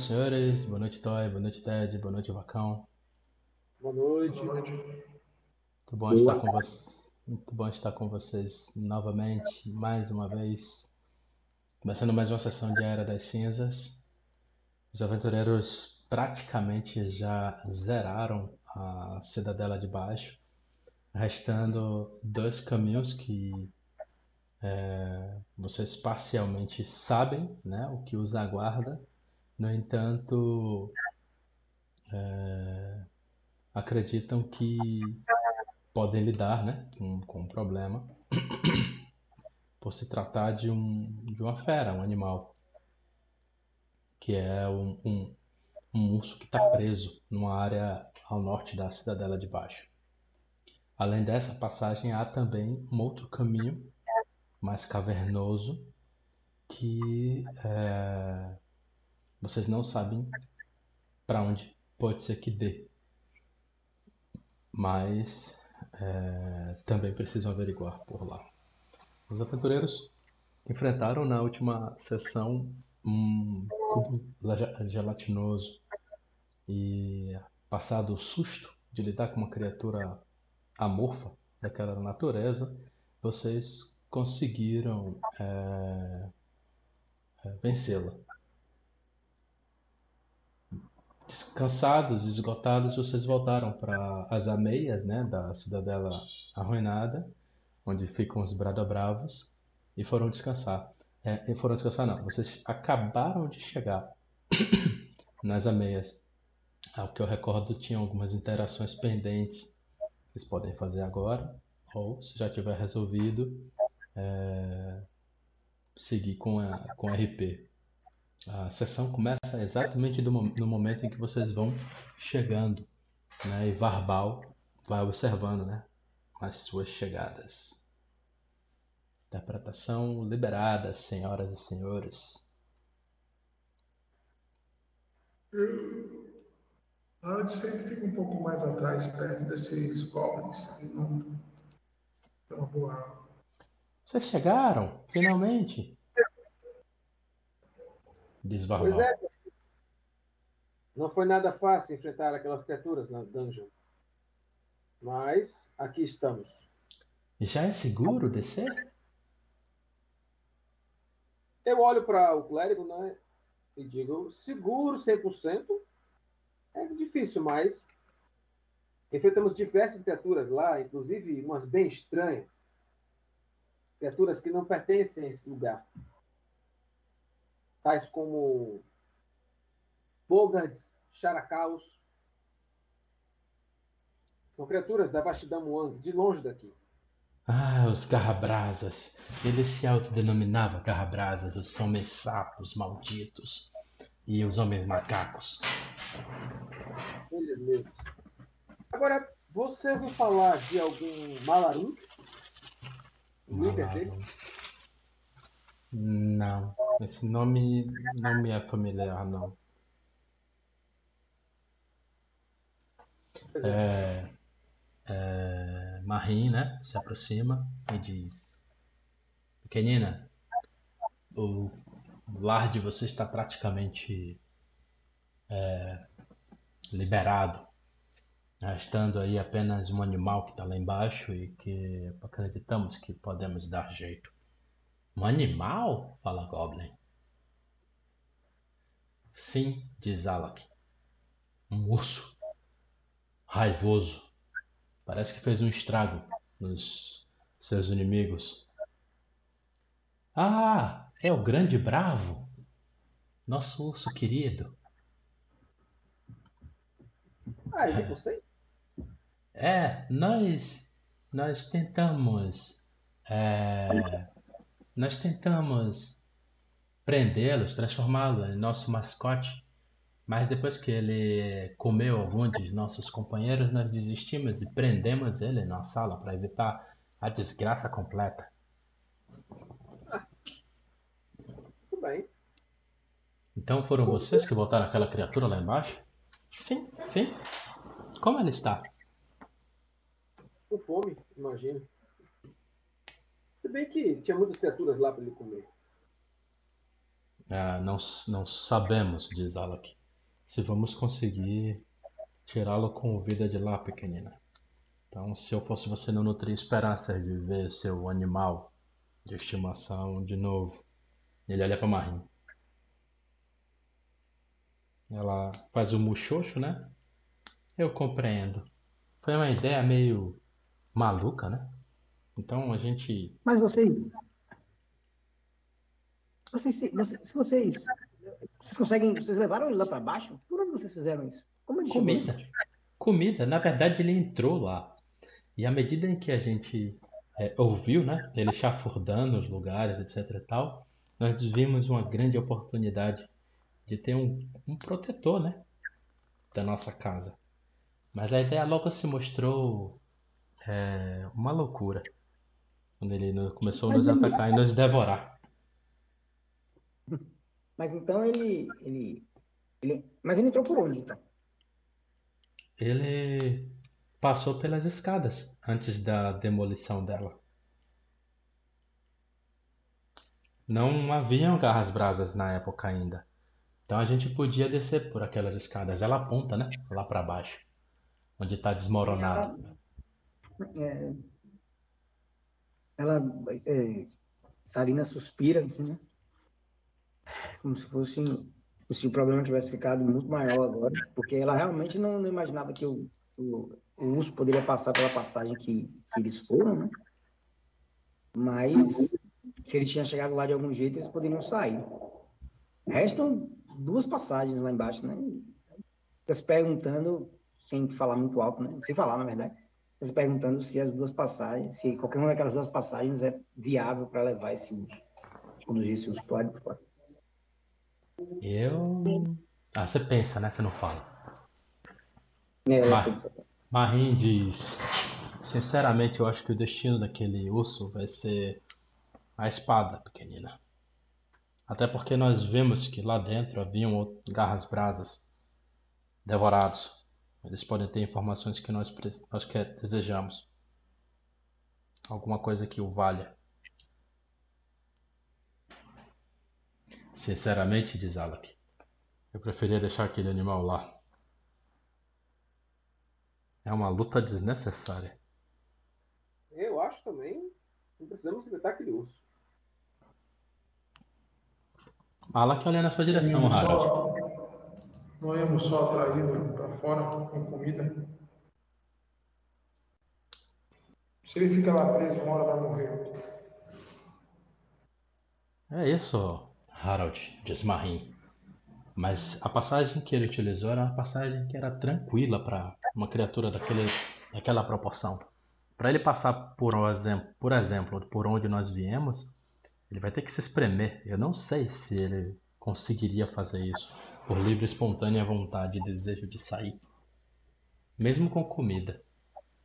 noite, senhores. Boa noite, Toy. Boa noite, Ted. Boa noite, Vacão. Boa noite. Muito bom estar com vocês. Muito bom estar com vocês novamente, mais uma vez. Começando mais uma sessão de Era das Cinzas. Os aventureiros praticamente já zeraram a Cidadela de Baixo, restando dois caminhos que é, vocês parcialmente sabem né, o que os aguarda. No entanto, é, acreditam que podem lidar né, com, com o problema por se tratar de, um, de uma fera, um animal, que é um, um, um urso que está preso numa área ao norte da cidadela de baixo. Além dessa passagem, há também um outro caminho mais cavernoso que é, vocês não sabem para onde pode ser que dê. Mas é, também precisam averiguar por lá. Os aventureiros enfrentaram na última sessão um cubo gelatinoso e passado o susto de lidar com uma criatura amorfa daquela natureza, vocês conseguiram é, é, vencê-la. Cansados, esgotados, vocês voltaram para as ameias né, da cidadela arruinada, onde ficam os bravos, e foram descansar. É, e foram descansar não, vocês acabaram de chegar nas ameias. Ao que eu recordo, tinham algumas interações pendentes. Vocês podem fazer agora, ou se já tiver resolvido, é, seguir com, a, com RP. A sessão começa exatamente do, no momento em que vocês vão chegando, né? E Varbal vai observando, né? As suas chegadas. Interpretação liberada, senhoras e senhores. Eu, antes sempre fico um pouco mais atrás, perto desses goblins. Não tem uma boa. Vocês chegaram, finalmente. Diz Pois é. Não foi nada fácil enfrentar aquelas criaturas na dungeon. Mas aqui estamos. Já é seguro descer? Eu olho para o clérigo né, e digo: seguro 100%? É difícil, mas enfrentamos diversas criaturas lá, inclusive umas bem estranhas. Criaturas que não pertencem a esse lugar tais como Bogards, Characaus. São criaturas da vastidão Muang, de longe daqui. Ah, os garrabrasas. Ele se autodenominava garrabrasas, os são sapos malditos. E os homens macacos. Eles mesmos. Agora, você ouviu falar de algum Malarum? Líder dele? Não. Esse nome não me é familiar, não. É, é, Marim, né? Se aproxima e diz: Pequenina, o lar de você está praticamente é, liberado, restando aí apenas um animal que está lá embaixo e que acreditamos que podemos dar jeito. Um animal? fala Goblin. Sim, diz Alak. Um urso. Raivoso. Parece que fez um estrago nos seus inimigos. Ah, é o grande bravo. Nosso urso querido. Ah, e vocês? É, nós nós tentamos é, nós tentamos prendê-los, transformá-lo em nosso mascote, mas depois que ele comeu algum dos nossos companheiros, nós desistimos e prendemos ele na sala para evitar a desgraça completa. Tudo bem. Então foram vocês que botaram aquela criatura lá embaixo? Sim, sim. Como ela está? Com fome, imagino. Bem que tinha muitas criaturas lá para ele comer. Ah, não, não sabemos, diz Alec, se vamos conseguir tirá-lo com vida de lá, pequenina. Então, se eu fosse você, não nutria esperanças de ver seu animal de estimação de novo. Ele olha para Marim. Ela faz o muxoxo, né? Eu compreendo. Foi uma ideia meio maluca, né? Então a gente. Mas vocês. Vocês, se vocês, vocês, vocês conseguem. Vocês levaram ele lá para baixo? Por onde vocês fizeram isso? Como ele Comida. Comida. Na verdade, ele entrou lá. E à medida em que a gente é, ouviu, né? Ele chafurdando os lugares, etc e tal, nós vimos uma grande oportunidade de ter um, um protetor, né? Da nossa casa. Mas a ideia logo se mostrou é, uma loucura. Quando ele começou a nos atacar e nos devorar. Mas então ele, ele, ele. Mas ele entrou por onde então? Ele passou pelas escadas antes da demolição dela. Não haviam garras brasas na época ainda. Então a gente podia descer por aquelas escadas. Ela aponta, né? Lá para baixo. Onde está desmoronado. É, ela. É, Sarina suspira, assim, né? Como se fosse. Se o problema tivesse ficado muito maior agora. Porque ela realmente não, não imaginava que o, o, o urso poderia passar pela passagem que, que eles foram, né? Mas se ele tinha chegado lá de algum jeito, eles poderiam sair. Restam duas passagens lá embaixo, né? Fica se perguntando, sem falar muito alto, né? Sem falar, na verdade. Se perguntando se as duas passagens, se qualquer uma daquelas duas passagens é viável para levar esse uso. Conduzir esse uso para fora. Eu. Ah, você pensa, né? Você não fala. É, Mar... penso... Marim diz: Sinceramente, eu acho que o destino daquele urso vai ser a espada, pequenina. Até porque nós vimos que lá dentro haviam garras brasas devorados. Eles podem ter informações que nós, nós quer, desejamos. Alguma coisa que o valha. Sinceramente, diz Alec, eu preferia deixar aquele animal lá. É uma luta desnecessária. Eu acho também. Não precisamos enfrentar aquele urso. Fala que olha na sua direção, íamos Harold. Não íamos só atraí-lo para fora com comida. Se ele fica lá preso, uma hora vai morrer. É isso, Harold, diz Marim. Mas a passagem que ele utilizou era uma passagem que era tranquila para uma criatura daquele, daquela proporção. Para ele passar por exemplo, por exemplo, por onde nós viemos, ele vai ter que se espremer. Eu não sei se ele conseguiria fazer isso por livre e espontânea vontade e desejo de sair, mesmo com comida.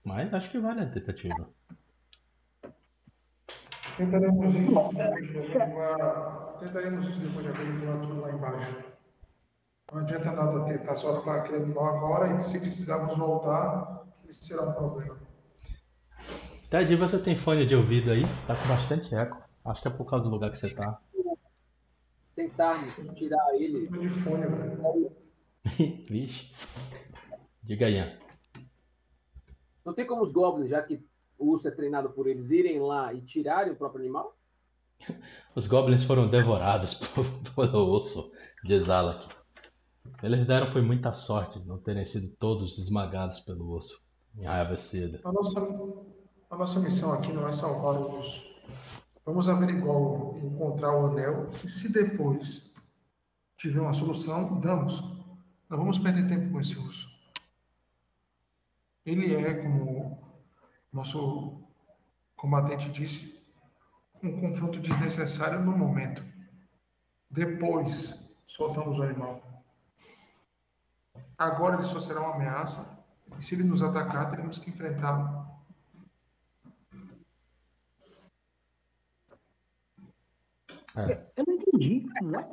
Mas acho que vale a tentativa. Tentaremos isso depois de averiguar, tentaremos isso depois de averiguar tudo lá embaixo. Não adianta nada tentar soltar aquele animal agora e se precisarmos voltar, isso será um problema. Ted, você tem fone de ouvido aí? Tá com bastante eco. Acho que é por causa do lugar que você tá. Tentarmos tirar ele. De fone. Vixe. Diga aí. Não tem como os goblins, já que o urso é treinado por eles, irem lá e tirarem o próprio animal? Os goblins foram devorados pelo urso, diz Alec. Eles deram foi muita sorte de não terem sido todos esmagados pelo urso, enraivecido. A nossa, a nossa missão aqui não é salvar o urso. Vamos averiguar, encontrar o anel e se depois tiver uma solução, damos. Não vamos perder tempo com esse urso. Ele é, como nosso combatente disse, um confronto desnecessário no momento. Depois soltamos o animal. Agora ele só será uma ameaça e se ele nos atacar, teremos que enfrentá-lo. É, Eu não entendi como é.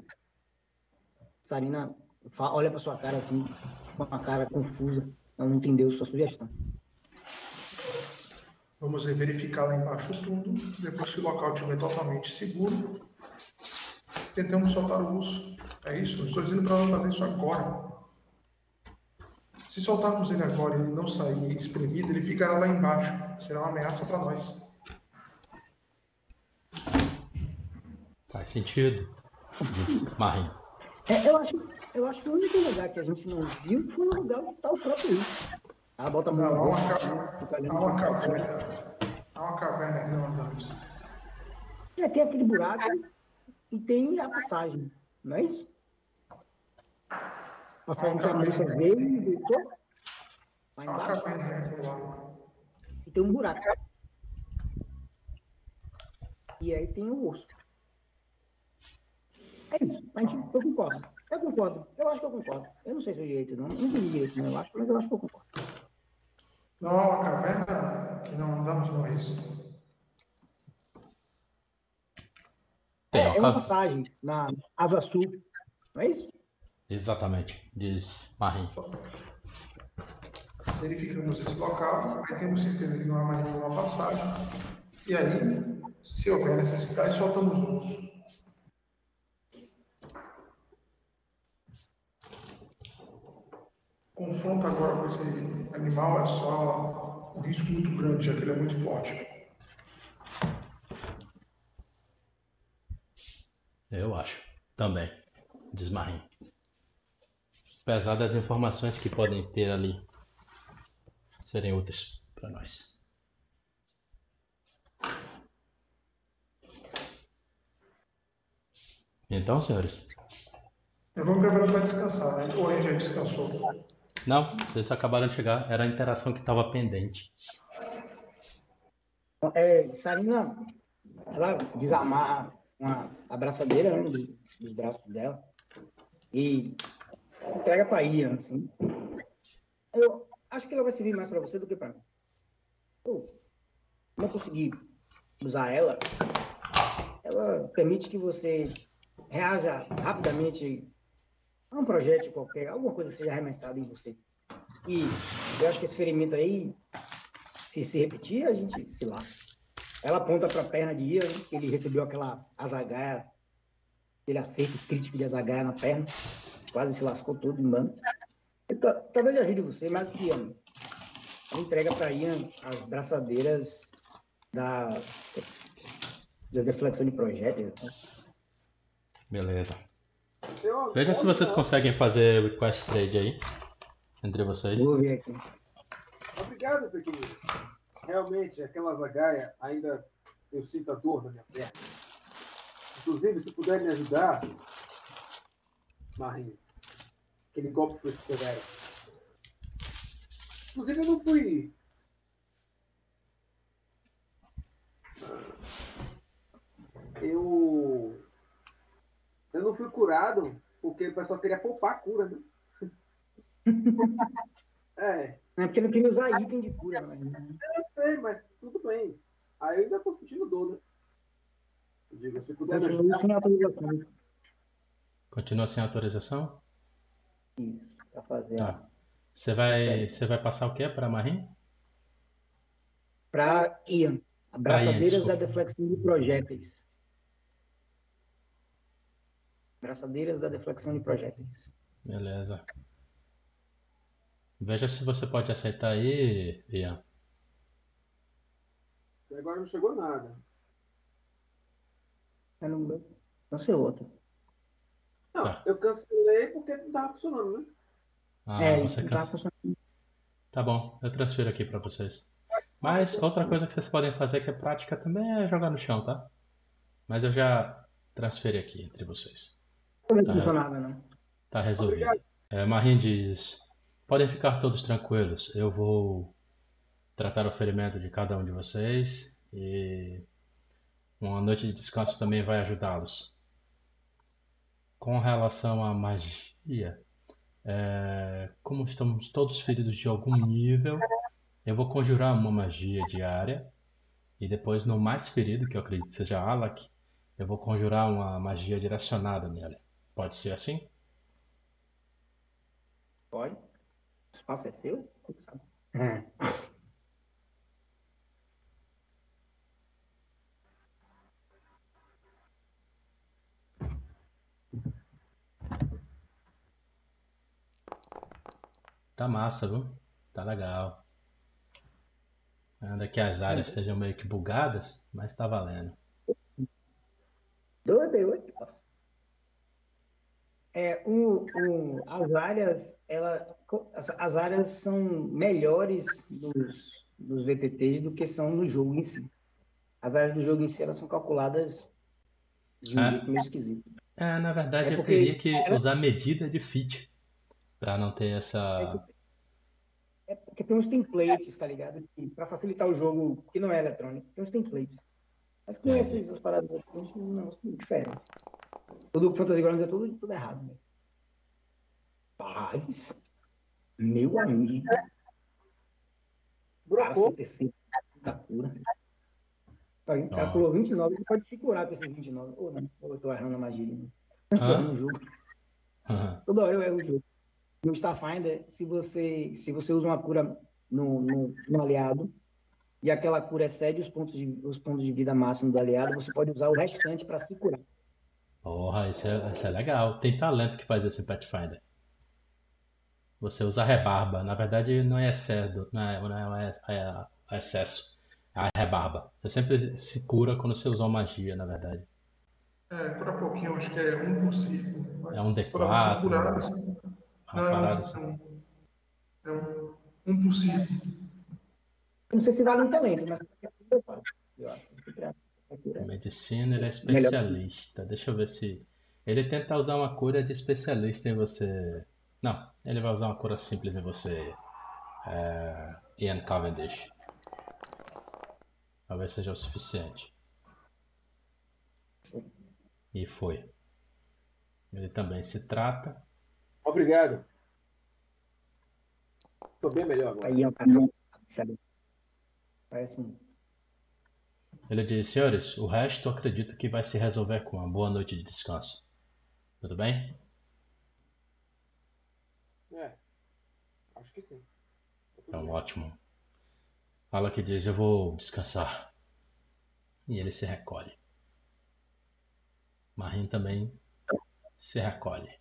Sarina fa- olha para sua cara assim, com uma cara confusa. Ela não entendeu sua sugestão. Vamos verificar lá embaixo tudo. Depois que o local estiver totalmente seguro, tentamos soltar o urso. É isso, eu estou dizendo para ela fazer isso agora. Se soltarmos ele agora e ele não sair espremido, ele ficará lá embaixo. Será uma ameaça para nós. Faz sentido. Diz Marim. É, eu, acho, eu acho que o único lugar que a gente não viu foi o lugar onde está o próprio urso. Ela bota a mão há no uma, rosto, ca- fica há uma caverna. Há uma caverna que não andamos. É, tem aquele buraco e tem a passagem, não é isso? Passagem que a moça veio e voltou lá Há uma embaixo caverna e tem um buraco. E aí tem o urso. É isso. A gente, eu concordo. Eu concordo. Eu acho que eu concordo. Eu não sei se eu direito, não. Não entendi direito, não. Eu acho, mas eu acho que eu concordo. Não há uma caverna que não andamos, é isso? Tem É, uma é uma ca- passagem na Asa Sul, não é isso? Exatamente, diz Marim. Verificamos esse local, aí temos certeza que não há mais nenhuma passagem. E aí, se houver necessidade, soltamos o Confronto agora com esse animal é só um risco muito grande, já que ele é muito forte. Eu acho. Também. Diz Marim. Apesar das informações que podem ter ali serem úteis para nós. Então, senhores. Eu vou me preparando para descansar, né? Ou ele já descansou. Não, vocês acabaram de chegar. Era a interação que estava pendente. É, Sarina, ela desamarra uma abraçadeira né, do- dos braços dela e entrega para Ian, assim. Eu acho que ela vai servir mais para você do que para mim. Eu não consegui usar ela. Ela permite que você reaja rapidamente um projétil qualquer, alguma coisa que seja arremessada em você. E eu acho que esse ferimento aí se se repetir, a gente se lasca. Ela aponta para a perna de Ian, ele recebeu aquela azagaia, aquele acerto crítico de azagaia na perna, quase se lascou todo. E ta- Talvez ajude você, mais do que Ian. Entrega para Ian as braçadeiras da, da deflexão de projéteis. né? Beleza. Eu- Veja se vocês conseguem fazer o Quest Trade aí. Entre vocês. Vou ver aqui. Obrigado, pequenino. Realmente, aquela zagaia ainda eu sinto a dor na minha perna. Inclusive, se puder me ajudar, Marinho, aquele golpe foi severo. Inclusive, eu não fui. Eu. Eu não fui curado porque o pessoal queria poupar a cura, né? É, É porque não queria usar item de cura, mas eu sei, mas tudo bem. Aí eu ainda tô sentindo dor, né? Eu digo, se puder continua ajudar, sem autorização. Continua sem autorização? Isso, para fazer. Tá. Você vai, você vai passar o quê para Marim? Para Ian, abraçadeiras da desculpa. deflexão de projéteis. Braçadeiras da deflexão de projéteis. Beleza. Veja se você pode aceitar aí, Ian. até agora não chegou nada. Não cancelou. Não, Tá. eu cancelei porque não tava funcionando, né? Ah, é, você tá funcionando. Tá bom, eu transfiro aqui para vocês. Mas outra coisa que vocês podem fazer que é prática também é jogar no chão, tá? Mas eu já transferi aqui entre vocês. Não Tá. funcionava, não. Tá resolvido. Obrigado. É, Marim diz: podem ficar todos tranquilos. Eu vou tratar o ferimento de cada um de vocês e uma noite de descanso também vai ajudá-los. Com relação à magia, é, como estamos todos feridos de algum nível, eu vou conjurar uma magia diária e depois no mais ferido, que eu acredito que seja Alak, eu vou conjurar uma magia direcionada nele. Pode ser assim? Pode. O espaço é seu? Como sabe? É. Tá massa, viu? Tá legal. Ah, Ainda que as áreas estejam meio que bugadas, mas tá valendo. Doa de hoje, posso. É, o, o, as áreas, ela, as, as áreas são melhores dos, dos VTTs do que são no jogo em si. As áreas do jogo em si, elas são calculadas de um É. jeito meio esquisito. É, na verdade, É eu teria que era- usar medida de fit pra não ter essa. Esse- É porque tem uns templates, tá ligado? Para facilitar o jogo, que não é eletrônico, tem uns templates. Mas com É. essas, paradas aqui, a gente não é Tudo o Fantasy Grounds é tudo, tudo errado, né? Paz, meu amigo, Brocou. Da cura. O cara pulou 29, ele pode se curar com esses 29. Ou não, eu tô errando a magia. Né? Eu tô errando o jogo. Toda hora eu erro o jogo. No Starfinder, se você, se você usa uma cura no, no, no aliado e aquela cura excede os pontos, de, os pontos de vida máximo do aliado, você pode usar o restante para se curar. Porra, isso é, isso é legal. Tem talento que faz isso em Pathfinder. Você usa a rebarba. Na verdade, não é excesso, não é, não é, é- é excesso. É a rebarba. Você sempre se cura quando você usa uma magia, na verdade. É, cura pouquinho, acho que é um por círculo. mas É um pra D4, você curar, assim, Uma não, é parada um, assim. é um, é um, um por círculo. Eu não sei se vale um talento, mas eu acho. Cura. Medicina, ele é Melhor. especialista. Deixa eu ver se. Ele tenta usar uma cura de especialista em você. Não, ele vai usar uma cura simples em você. É... Ian Cavendish. Talvez seja o suficiente. E foi. Ele também se trata. Obrigado. Tô bem melhor agora. Aí é um sabe? Parece um. Ele diz: Senhores, o resto eu acredito que vai se resolver com uma boa noite de descanso. Tudo bem? É. Acho que sim. Tudo Então, ótimo. Fala que diz: Eu vou descansar. E ele se recolhe. Marim também se recolhe.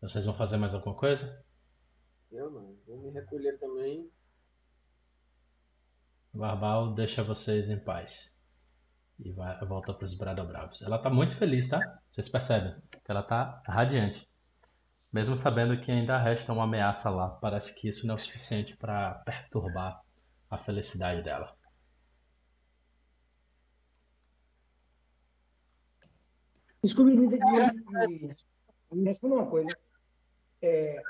Vocês vão fazer mais alguma coisa? Eu não. Vou me recolher também. Barbal deixa vocês em paz. E vai, volta para os Bradobravos. Ela tá muito feliz, tá? Vocês percebem que ela tá radiante. Mesmo sabendo que ainda resta uma ameaça lá. Parece que isso não é o suficiente para perturbar a felicidade dela. Scooby me, me, me responda uma coisa. É,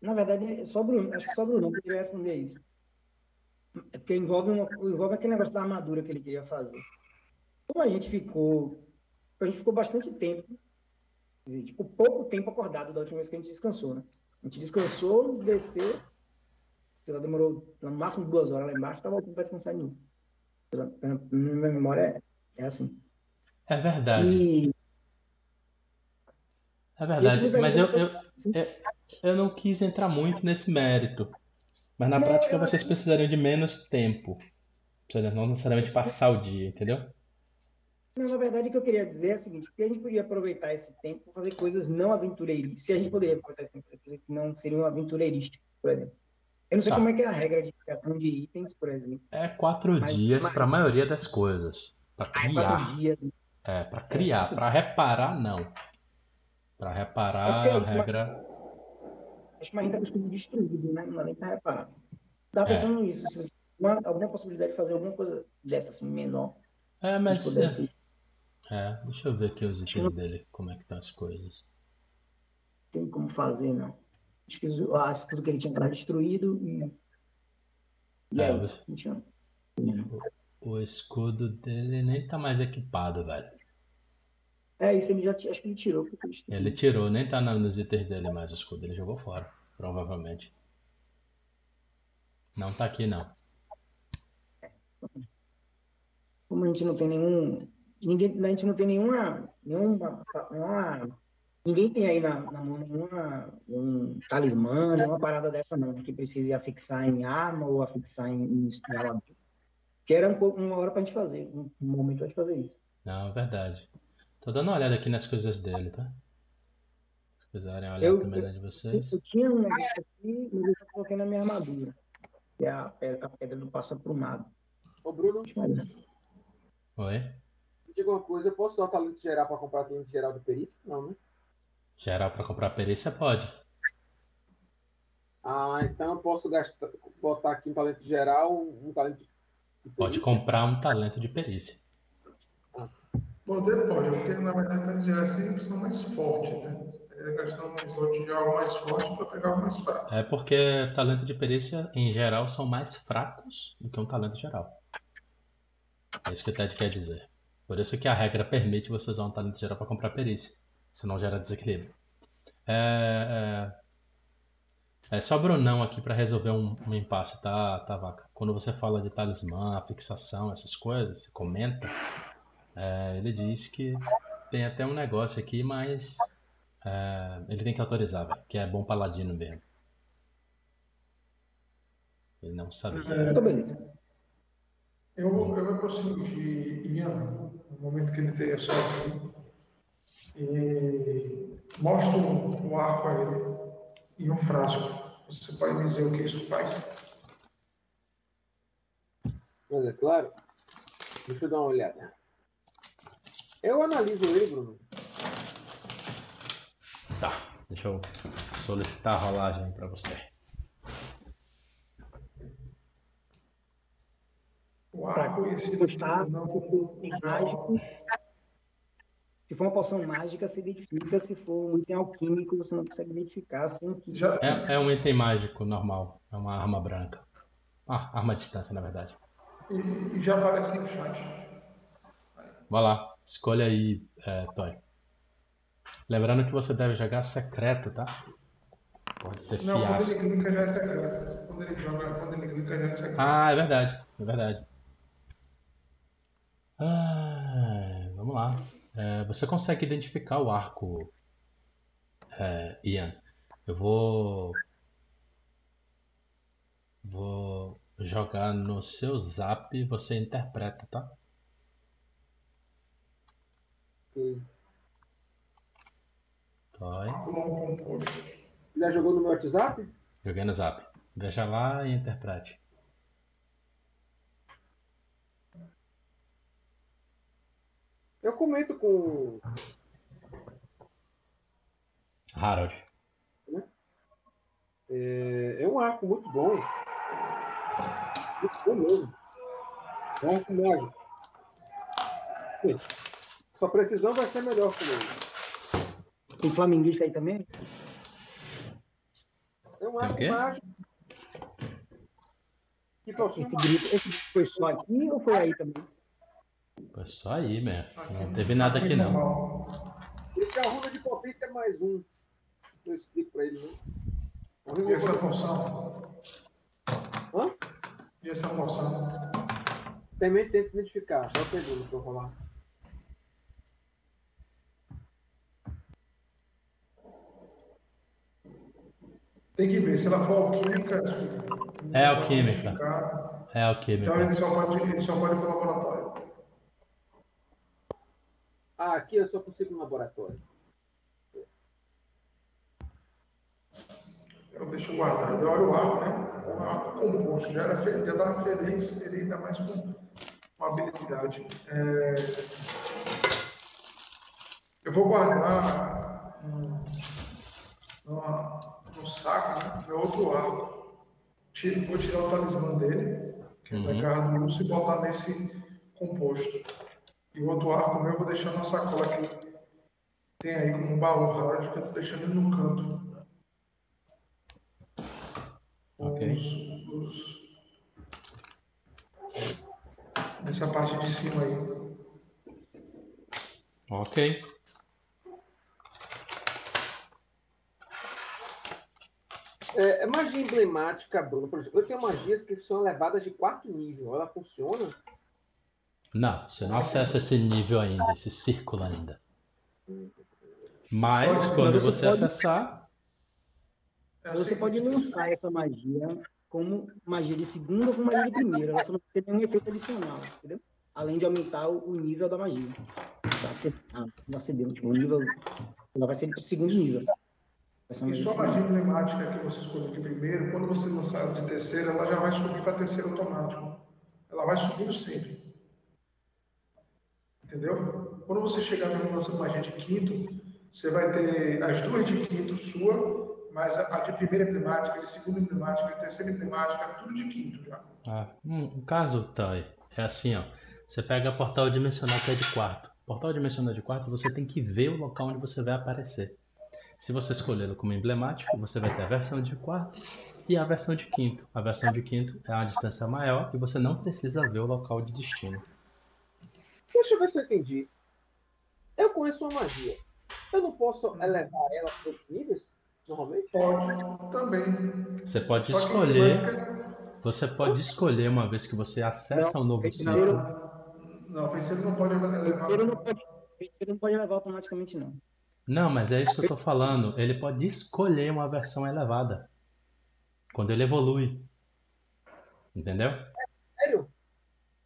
na verdade, só Bruno, acho que só Bruno poderia responder isso. Porque envolve, uma, envolve aquele negócio da armadura que ele queria fazer. Como a gente ficou, a gente ficou bastante tempo, tipo, pouco tempo acordado da última vez que a gente descansou, né? A gente descansou, desceu, sei lá, demorou no máximo duas horas lá embaixo, tá voltando para descansar de novo. Minha memória é, é assim. É verdade, E é verdade. Mas eu, eu, Sim. eu não quis entrar muito nesse mérito. Mas na Não, prática vocês precisariam de menos tempo. Precisa não necessariamente passar o dia, entendeu? Não, na verdade, o que eu queria dizer é o seguinte, porque a gente podia aproveitar esse tempo para fazer coisas não aventureirísticas. Se a gente poderia aproveitar esse tempo para fazer coisas que não seriam aventureirísticas, por exemplo. Eu não sei Tá. como é que é a regra de criação de itens, por exemplo. É quatro Mas- dias mas- para a maioria das coisas. Para Ah, é criar. quatro dias. né? É, para criar. quatro Para reparar, não. Para reparar, É a regra. Acho que a gente está costuma destruído, né? Não dá nem para reparar. Estava É. pensando nisso, se uma, alguma possibilidade de fazer alguma coisa dessa, assim, menor, É, mas. pudesse... É, deixa eu ver aqui os itens dele, como é que estão as coisas. tem como fazer, não. Acho que os- ah, tudo que ele tinha estava destruído e... E é, É, isso. Não tinha... O escudo dele nem tá mais equipado, velho. É, isso ele já acho que ele tirou. Ele tirou, nem tá nos itens dele mais o escudo, ele jogou fora, provavelmente. Não tá aqui não. como a gente não tem nenhum. Ninguém, a gente não tem nenhuma. nenhuma, nenhuma ninguém tem aí na, na mão nenhuma, um talismã, nenhuma parada dessa, não, que precise afixar em arma ou afixar em, em. Que era um pouco, uma hora pra gente fazer, um momento pra gente fazer isso. Não, é verdade. Tô dando uma olhada aqui nas coisas dele, tá? quiserem olhar Eu- também na de vocês. Eu tinha um negócio aqui, mas eu coloquei na minha armadura. Que é a pedra, a pedra do passo aprumado. Ô, Bruno, Deixa eu olhar. Oi? me diga uma coisa, eu posso dar o talento geral para comprar talento geral de perícia? Não, né? Geral para comprar perícia pode. Ah, então eu posso gastar, botar aqui um talento geral, um talento de Pode perícia? comprar um talento de perícia. Poder pode, porque na verdade tem gerar sempre são mais fortes, né? Que gastar um slot de algo mais forte para pegar algo mais fraco. É porque talento de perícia, em geral, são mais fracos do que um talento geral. É isso que o Ted quer dizer. Por isso que a regra permite você usar um talento geral para comprar perícia. Senão gera desequilíbrio. É, é, é só Brunão aqui para resolver um, um impasse, tá, tá, Vaca? Quando você fala de talismã, fixação, essas coisas, comenta, é, ele diz que tem até um negócio aqui, mas é, ele tem que autorizar, velho, que é bom paladino mesmo. Ele não sabia. Então, beleza. Eu, eu me aproximo de Ian no momento que ele teria sorte e mostro o arco a ele e um frasco. Você pode me dizer o que isso faz? Mas é claro. Deixa eu dar uma olhada. Eu analiso ele, Bruno. Tá, deixa eu solicitar a rolagem para você. O e esse custar, não se for um item mágico. Se for uma poção mágica, se identifica. Se for um item alquímico, você não consegue identificar. Assim, que... já É, é um item mágico normal, é uma arma branca. Ah, arma à distância, na verdade. e, e já aparece no chat. Vai lá, escolha aí, é, Toy. Lembrando que você deve jogar secreto, tá? Pode ter Não, quando ele clica já é secreto. Quando ele joga, quando ele clica já é secreto. Ah, é verdade, é verdade. Ah, vamos lá. É, você consegue identificar o arco, é, Ian? Eu vou. Vou jogar no seu zap e você interpreta, tá? Composto. já jogou no meu WhatsApp? Joguei no zap. Veja lá e interprete. Eu comento com. Harold. É, é um arco muito bom. Muito bom mesmo. É um arco mágico. Sua precisão vai ser melhor com ele. Tem flamenguista aí também? É um Tem o arco quê? mágico. Que possui Esse grito, esse grito foi só aqui ou foi aí também? Foi só aí, mesmo. Não teve nada aqui não. Normal. Ele tem a runa de potência mais um. Eu explico pra ele, né? A runa E essa poção? Hã? E essa poção? Também tenta identificar. Só pergunta pra eu rolar. Tem que ver, se ela for alquímica. É alquímica. É alquímica. Então ele só pode, ele só pode ir para o laboratório. Ah, aqui eu só consigo no laboratório. Eu deixo guardado. Eu olho o arco, né? O arco composto. Já, era já dava feliz, ele ainda mais com uma habilidade. É, Eu vou guardar um, no saco, né? Meu outro arco. Tiro- vou tirar o talismã dele, que é da Uhum. garra do urso, e botar nesse composto. E o outro arco meu eu vou deixar na sacola que tem aí como um baú hard, que eu tô deixando ele no canto. Ok. Os- os- Nessa parte de cima aí. Ok. É, é magia emblemática, Bruno. Por exemplo, eu tenho magias que são elevadas de quarto nível. Ela funciona? Não, você não acessa esse nível ainda, esse círculo ainda. Mas quando você você pode- acessar, É Você seguinte, pode lançar essa magia como magia de segunda ou como magia de primeira. Ela só não tem nenhum efeito adicional, entendeu? Além de aumentar o nível da magia. Vai ser, ah, vai ser dentro, tipo, o nível. Ela vai ser pro segundo nível. E só a magia emblemática que você escolheu de primeiro, quando você lançar de terceira, ela já vai subir para terceiro automático. Ela vai subindo sempre. Entendeu? Quando você chegar no lançando magia de quinto, você vai ter as duas de quinto sua, mas a, de primeira emblemática, de segunda emblemática, de terceira emblemática, tudo de quinto já. Ah, um, um caso, Thay, é assim, ó. Você pega portal dimensional que é de quarto. Portal dimensional de quarto, você tem que ver o local onde você vai aparecer. Se você escolhê-lo como emblemático, você vai ter a versão de quarto e a versão de quinto. A versão de quinto é uma distância maior e você não precisa ver o local de destino. Deixa eu ver se eu entendi. Eu conheço uma magia. Eu não posso elevar ela para outros níveis? Normalmente? Pode também. Você pode Só escolher, ficar- você pode escolher uma vez que você acessa Não, o novo feiticeiro- ciclo. Não, feiticeiro não pode levar. Feiticeiro não pode, feiticeiro não pode levar automaticamente, não. Não, mas é isso que eu tô falando. Ele pode escolher uma versão elevada. Quando ele evolui. Entendeu? Sério?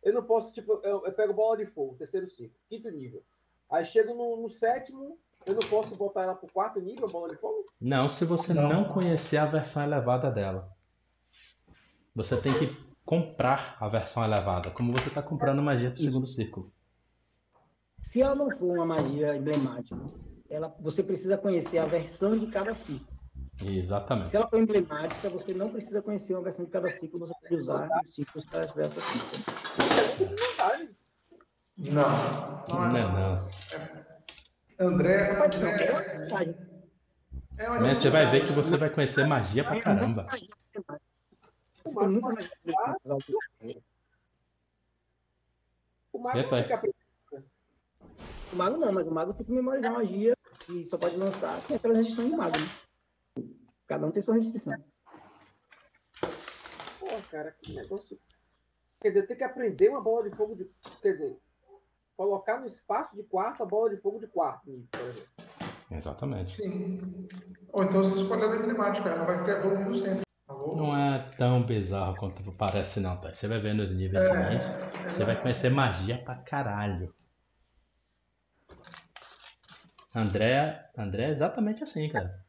Eu não posso, tipo, eu, eu pego bola de fogo, terceiro ciclo, quinto nível. Aí chego no, no sétimo, eu não posso botar ela pro quarto nível, a bola de fogo? Não, se você Não. não conhecer a versão elevada dela. Você tem que comprar a versão elevada, como você está comprando magia pro segundo círculo. Se ela não for uma magia emblemática, ela, você precisa conhecer a versão de cada ciclo. Exatamente. Se ela for emblemática, você não precisa conhecer uma versão de cada ciclo, você pode usar os ciclos para essa ciclo. Vantagem. Não, não Não é. é não. André, Rapaz, não, André é é uma assim. É uma Mas você vai ver que você vai conhecer magia pra caramba. Magia emblemática. O mago não. O mago não, mas o mago tem que memorizar magia e só pode lançar tem aquelas restrições do mago. Né? Cada um tem sua restrição. Pô, cara, que negócio. Quer dizer, tem que aprender uma bola de fogo de. Quer dizer, colocar no espaço de quarto a bola de fogo de quarto nível, por exemplo. Exatamente. Sim. Ou então você escolhe a emblemática, ela vai ficar evoluindo sempre. Alô? Não é tão bizarro quanto parece não, tá? Você vai ver nos níveis seguintes, você vai conhecer magia pra caralho. André, André é exatamente assim, cara.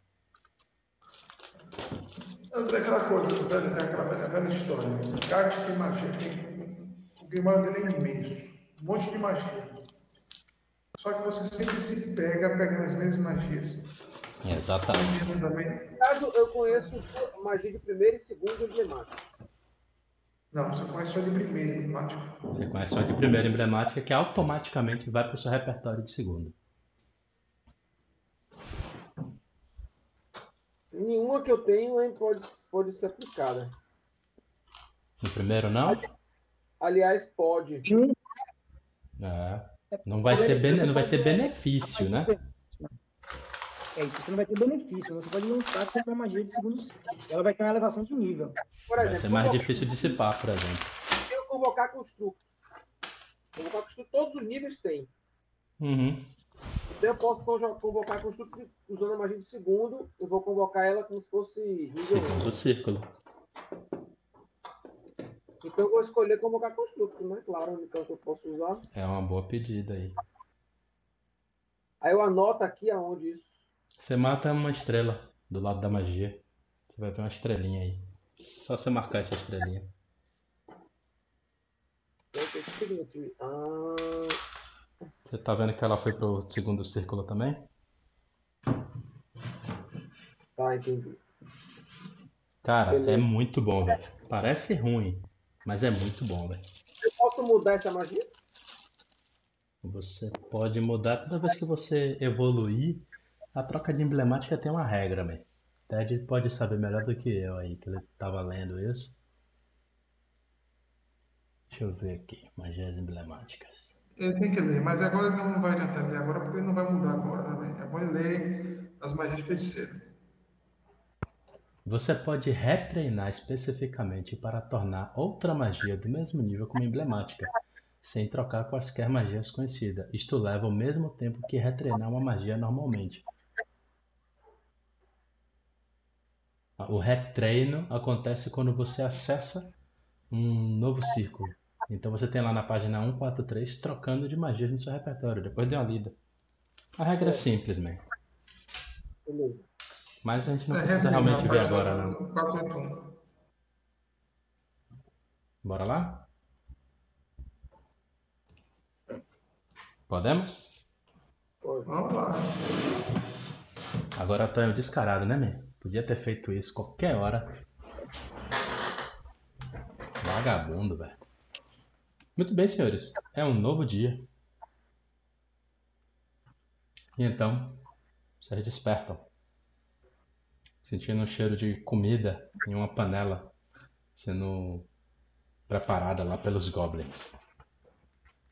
André, aquela coisa, é aquela velha, velha história. O Gax tem magia, tem... o Grimório dele é imenso. Um monte de magia. Só que você sempre se pega pegando as mesmas magias. Exatamente. No caso, eu conheço magia de primeiro e segundo emblemático. Não, você conhece só de primeiro, emblemático. Você conhece só de primeira emblemática que automaticamente vai pro seu repertório de segundo. Nenhuma que eu tenho hein, pode, pode ser aplicada. No primeiro não? Aliás, pode. É. Não vai ser bene- não vai ter benefício, né? É isso, você não vai ter benefício. Você pode lançar com uma magia de segundo ciclo. Ela vai ter uma elevação de nível. Por Vai exemplo, ser mais convocar- difícil dissipar, por exemplo. eu convocar construto. Convocar construto, todos os níveis tem. Uhum. Então eu posso convocar construto usando a magia de segundo. Eu vou convocar ela como se fosse nível 1. Segundo círculo. Então eu vou escolher convocar construto, não é claro então que eu posso usar. É uma boa pedida aí. Aí eu anoto aqui aonde isso. Você mata uma estrela do lado da magia. Você vai ver uma estrelinha aí. Só você marcar essa estrelinha. Aqui. Ah, Você tá vendo que ela foi pro segundo círculo também? tá, entendi. Cara, Beleza. é muito bom, velho. Parece ruim, mas é muito bom, velho. Eu posso mudar essa magia? Você pode mudar toda vez que você evoluir. A troca de emblemática tem uma regra, velho. Ted pode saber melhor do que eu aí, que ele tava lendo isso. Deixa eu ver aqui. Magias emblemáticas. Ele tem que ler, mas agora não vai adiantar ler agora, porque ele não vai mudar agora, né? É bom ler as magias de feiticeiro. Você pode retreinar especificamente para tornar outra magia do mesmo nível como emblemática, sem trocar quaisquer magias conhecidas. Isto leva o mesmo tempo que retreinar uma magia normalmente. O retreino acontece quando você acessa um novo círculo. Então você tem lá na página 143 trocando de magias no seu repertório, depois de uma lida. A regra é simples, man. Beleza. Mas a gente não É, precisa revirar, realmente ver página agora, não. 481. Bora lá? Podemos? Vamos lá. Agora tá descarado, né, man? Podia ter feito isso qualquer hora. Vagabundo, velho. Muito bem, senhores. É um novo dia. E então, vocês despertam. Sentindo um cheiro de comida em uma panela sendo preparada lá pelos goblins.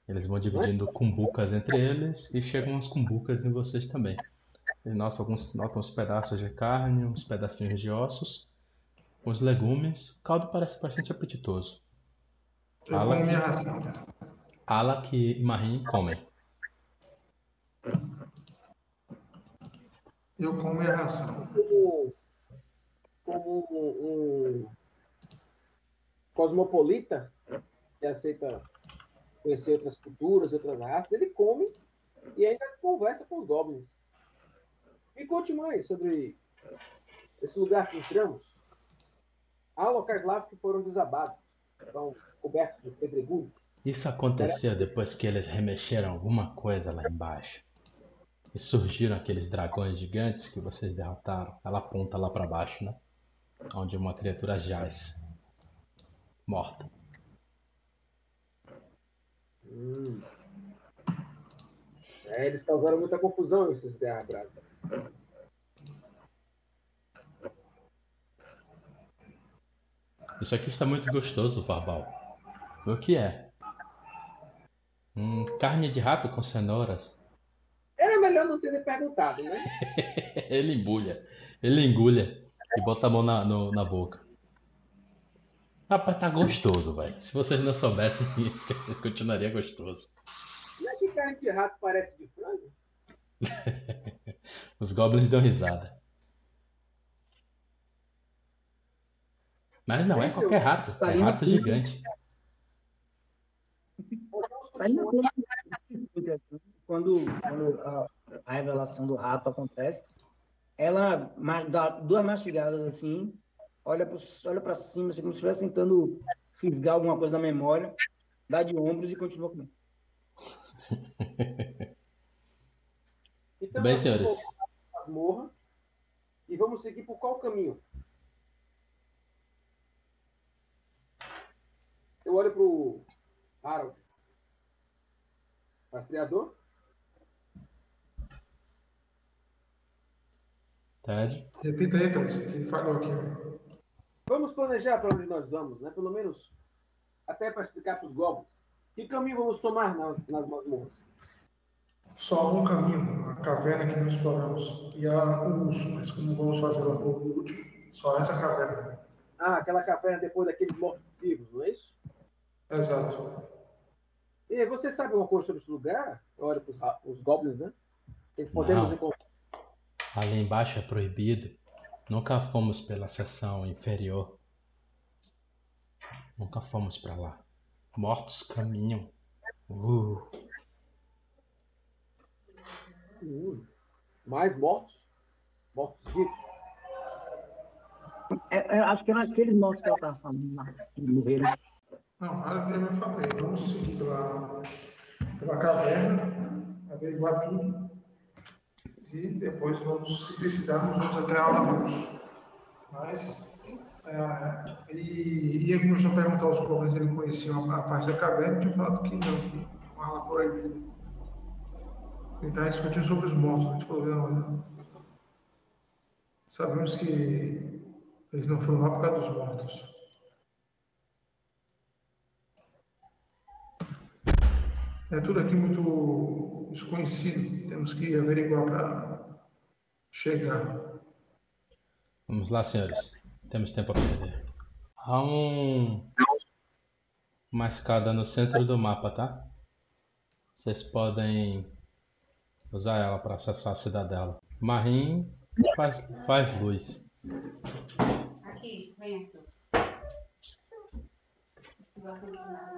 Eles vão dividindo cumbucas entre eles e chegam umas cumbucas em vocês também. Vocês alguns, notam uns pedaços de carne, uns pedacinhos de ossos, os legumes. O caldo parece bastante apetitoso. Eu Fala como que- minha ração. Alak e Marim comem. Eu como minha ração. Como, como um cosmopolita que aceita conhecer outras culturas, outras raças, ele come e ainda conversa com os goblins. Me conte mais sobre esse lugar que entramos. Há locais lá que foram desabados, estão cobertos de pedregulhos. Isso aconteceu depois que eles remexeram alguma coisa lá embaixo. E surgiram aqueles dragões gigantes que vocês derrotaram. Ela aponta lá pra baixo, né? Onde uma criatura jaz. Morta. Hum. É, eles causaram muita confusão, esses guerra bravas. Isso aqui está muito gostoso, Barbal. O que é? Hum, carne de rato com cenouras. Era melhor não ter perguntado, né? Ele embulha. Ele engulha e bota a mão na, no- na boca. Rapaz, tá gostoso, velho. Se vocês não soubessem, continuaria gostoso. Não é que carne de rato parece de frango? Os goblins dão risada. Mas não é Esse qualquer rato, é rato gigante. Quando, quando a, a revelação do rato acontece, ela dá duas mastigadas assim, olha para olha pra cima, assim, como se estivesse tentando fisgar alguma coisa da memória, dá de ombros e continua comendo. Então, Bem, senhores. pra masmorra e vamos seguir por qual caminho? Eu olho pro Harold. Rastreador? Ted? Repita aí, Thales, que ele falou aqui. Vamos planejar para onde nós vamos, né? Pelo menos até para explicar para os goblins. Que caminho vamos tomar nas, nas masmorras? Só um caminho, a caverna que não exploramos. E a, o urso, mas como vamos fazer lá por último, só essa caverna. Ah, aquela caverna depois daqueles mortos-vivos, não é isso? Exato. E você sabe alguma coisa sobre esse lugar? Eu olho para os goblins, né? Que podemos encontrar. Ali embaixo é proibido. Nunca fomos pela seção inferior. Nunca fomos pra lá. Mortos caminham. Uh, Hum, mais mortos? Mortos-vivos? É, é, acho que era aqueles mortos que ela estava falando lá, que morreram. Não, eu falei, vamos seguir pela, pela caverna, averiguar tudo. E depois vamos, se precisarmos, vamos até a aula luz. Mas, é, e, e começou a perguntar aos goblins se ele conheciam a, a parte da caverna, tinha falado que não, que uma aula proibida. Tentar discutir sobre os mortos, a gente falou, não, sabemos que eles não foram lá por causa dos mortos. É tudo aqui muito desconhecido. Temos que averiguar para chegar. Vamos lá, senhores. Temos tempo a perder. Há um... uma escada no centro do mapa, tá? Vocês podem usar ela para acessar a cidadela. Marim faz, faz luz. Aqui, vem aqui.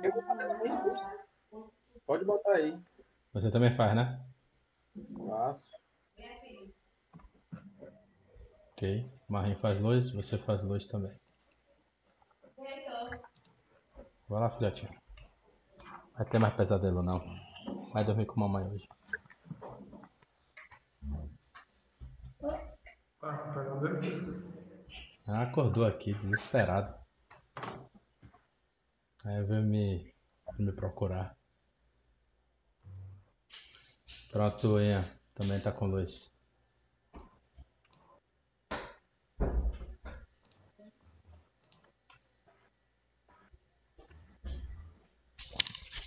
Eu vou fazer também. Pode botar aí. Você também faz, né? Faço. Ok. Marim faz luz, você faz luz também. Vai lá, filhotinho. Vai ter mais pesadelo não. Vai dormir com mamãe hoje. Ah. Ela acordou aqui, desesperado. Aí veio me, me procurar. Pronto, Ian. Também tá com luz.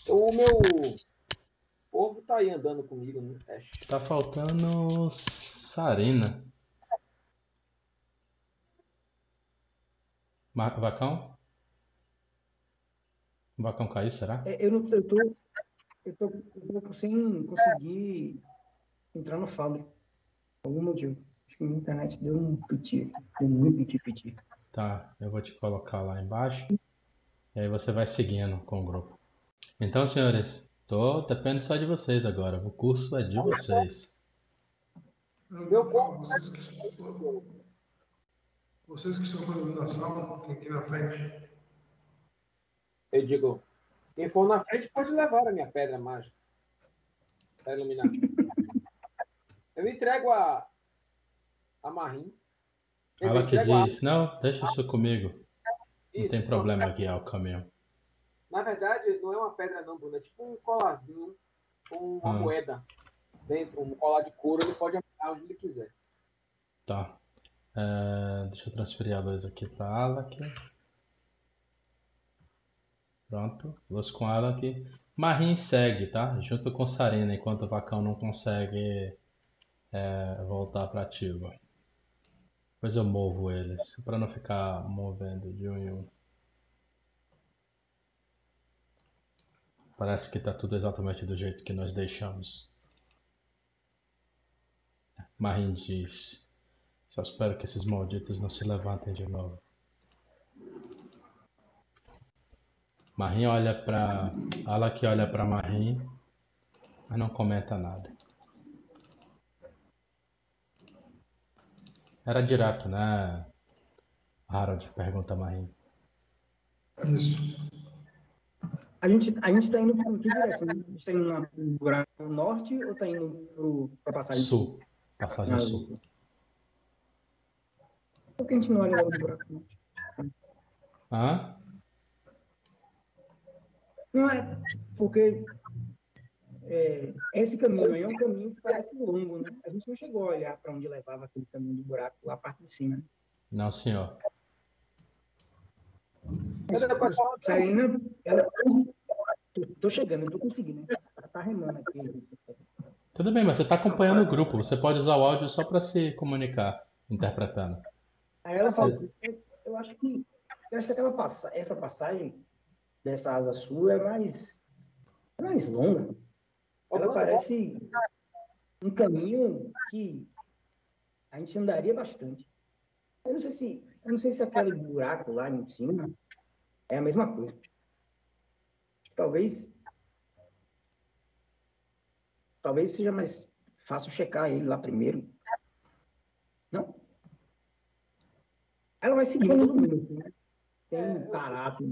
O meu povo tá aí andando comigo no teste. Tá faltando Sarina. Vacão? O Vacão caiu, será? É, Eu, não, eu, tô, eu, tô, eu tô sem conseguir entrar no Fábio. Por algum motivo. Acho que minha internet deu um piti. Deu muito piti, piti. Tá, eu vou te colocar lá embaixo. E aí você vai seguindo com o grupo. Então, senhores, tô depende só de vocês agora. O curso é de vocês. Meu povo. Vocês que, estão- vocês que estão com a iluminação, tem aqui na frente. Eu digo, quem for na frente pode levar a minha pedra mágica. Para iluminar. Eu entrego a, a Marim. Ela que entrego a- diz, não, deixa isso comigo. Não Isso, tem problema guiar o caminhão. Na verdade, não é uma pedra não, Bruno. É tipo um colarzinho com uma Ah. moeda dentro, um colar de couro. Ele pode amarrar onde ele quiser. Tá. É, deixa eu transferir a luz aqui para Alak. Pronto. Luz com Alak. Marim segue, tá? Junto com Sarina, enquanto o Vacão não consegue é, voltar para ativa. Depois eu movo eles, para não ficar movendo de um em um. Parece que tá tudo exatamente do jeito que nós deixamos. Marim diz. Só espero que esses malditos não se levantem de novo. Marim olha pra. Ala que olha pra Marim, mas não comenta nada. Era direto, né? Harold pergunta a Marim. Isso. A gente, a gente tá indo para que direção? A gente tá indo na, no buraco norte ou tá indo para passagem Sul. Passagem Ah, sul. Por que a gente não olha logo no buraco norte? Hã? Não é porque é, esse caminho aí é um caminho que parece longo, né? A gente não chegou a olhar para onde levava aquele caminho do buraco lá a parte de cima. Não, senhor. Sarina, ela. Tô, tô chegando, tô conseguindo. né? Ela tá remando aqui. Tudo bem, mas você está acompanhando o grupo. Você pode usar o áudio só para se comunicar, interpretando. Aí ela fala, eu, eu acho que eu acho que aquela passa, essa passagem dessa asa sul é mais é mais longa. Ela parece um caminho que a gente andaria bastante. Eu não sei se eu não sei se aquele buraco lá em cima é a mesma coisa. Talvez talvez seja mais fácil checar ele lá primeiro. Não? Ela vai seguindo todo mundo. Né? Tem parado.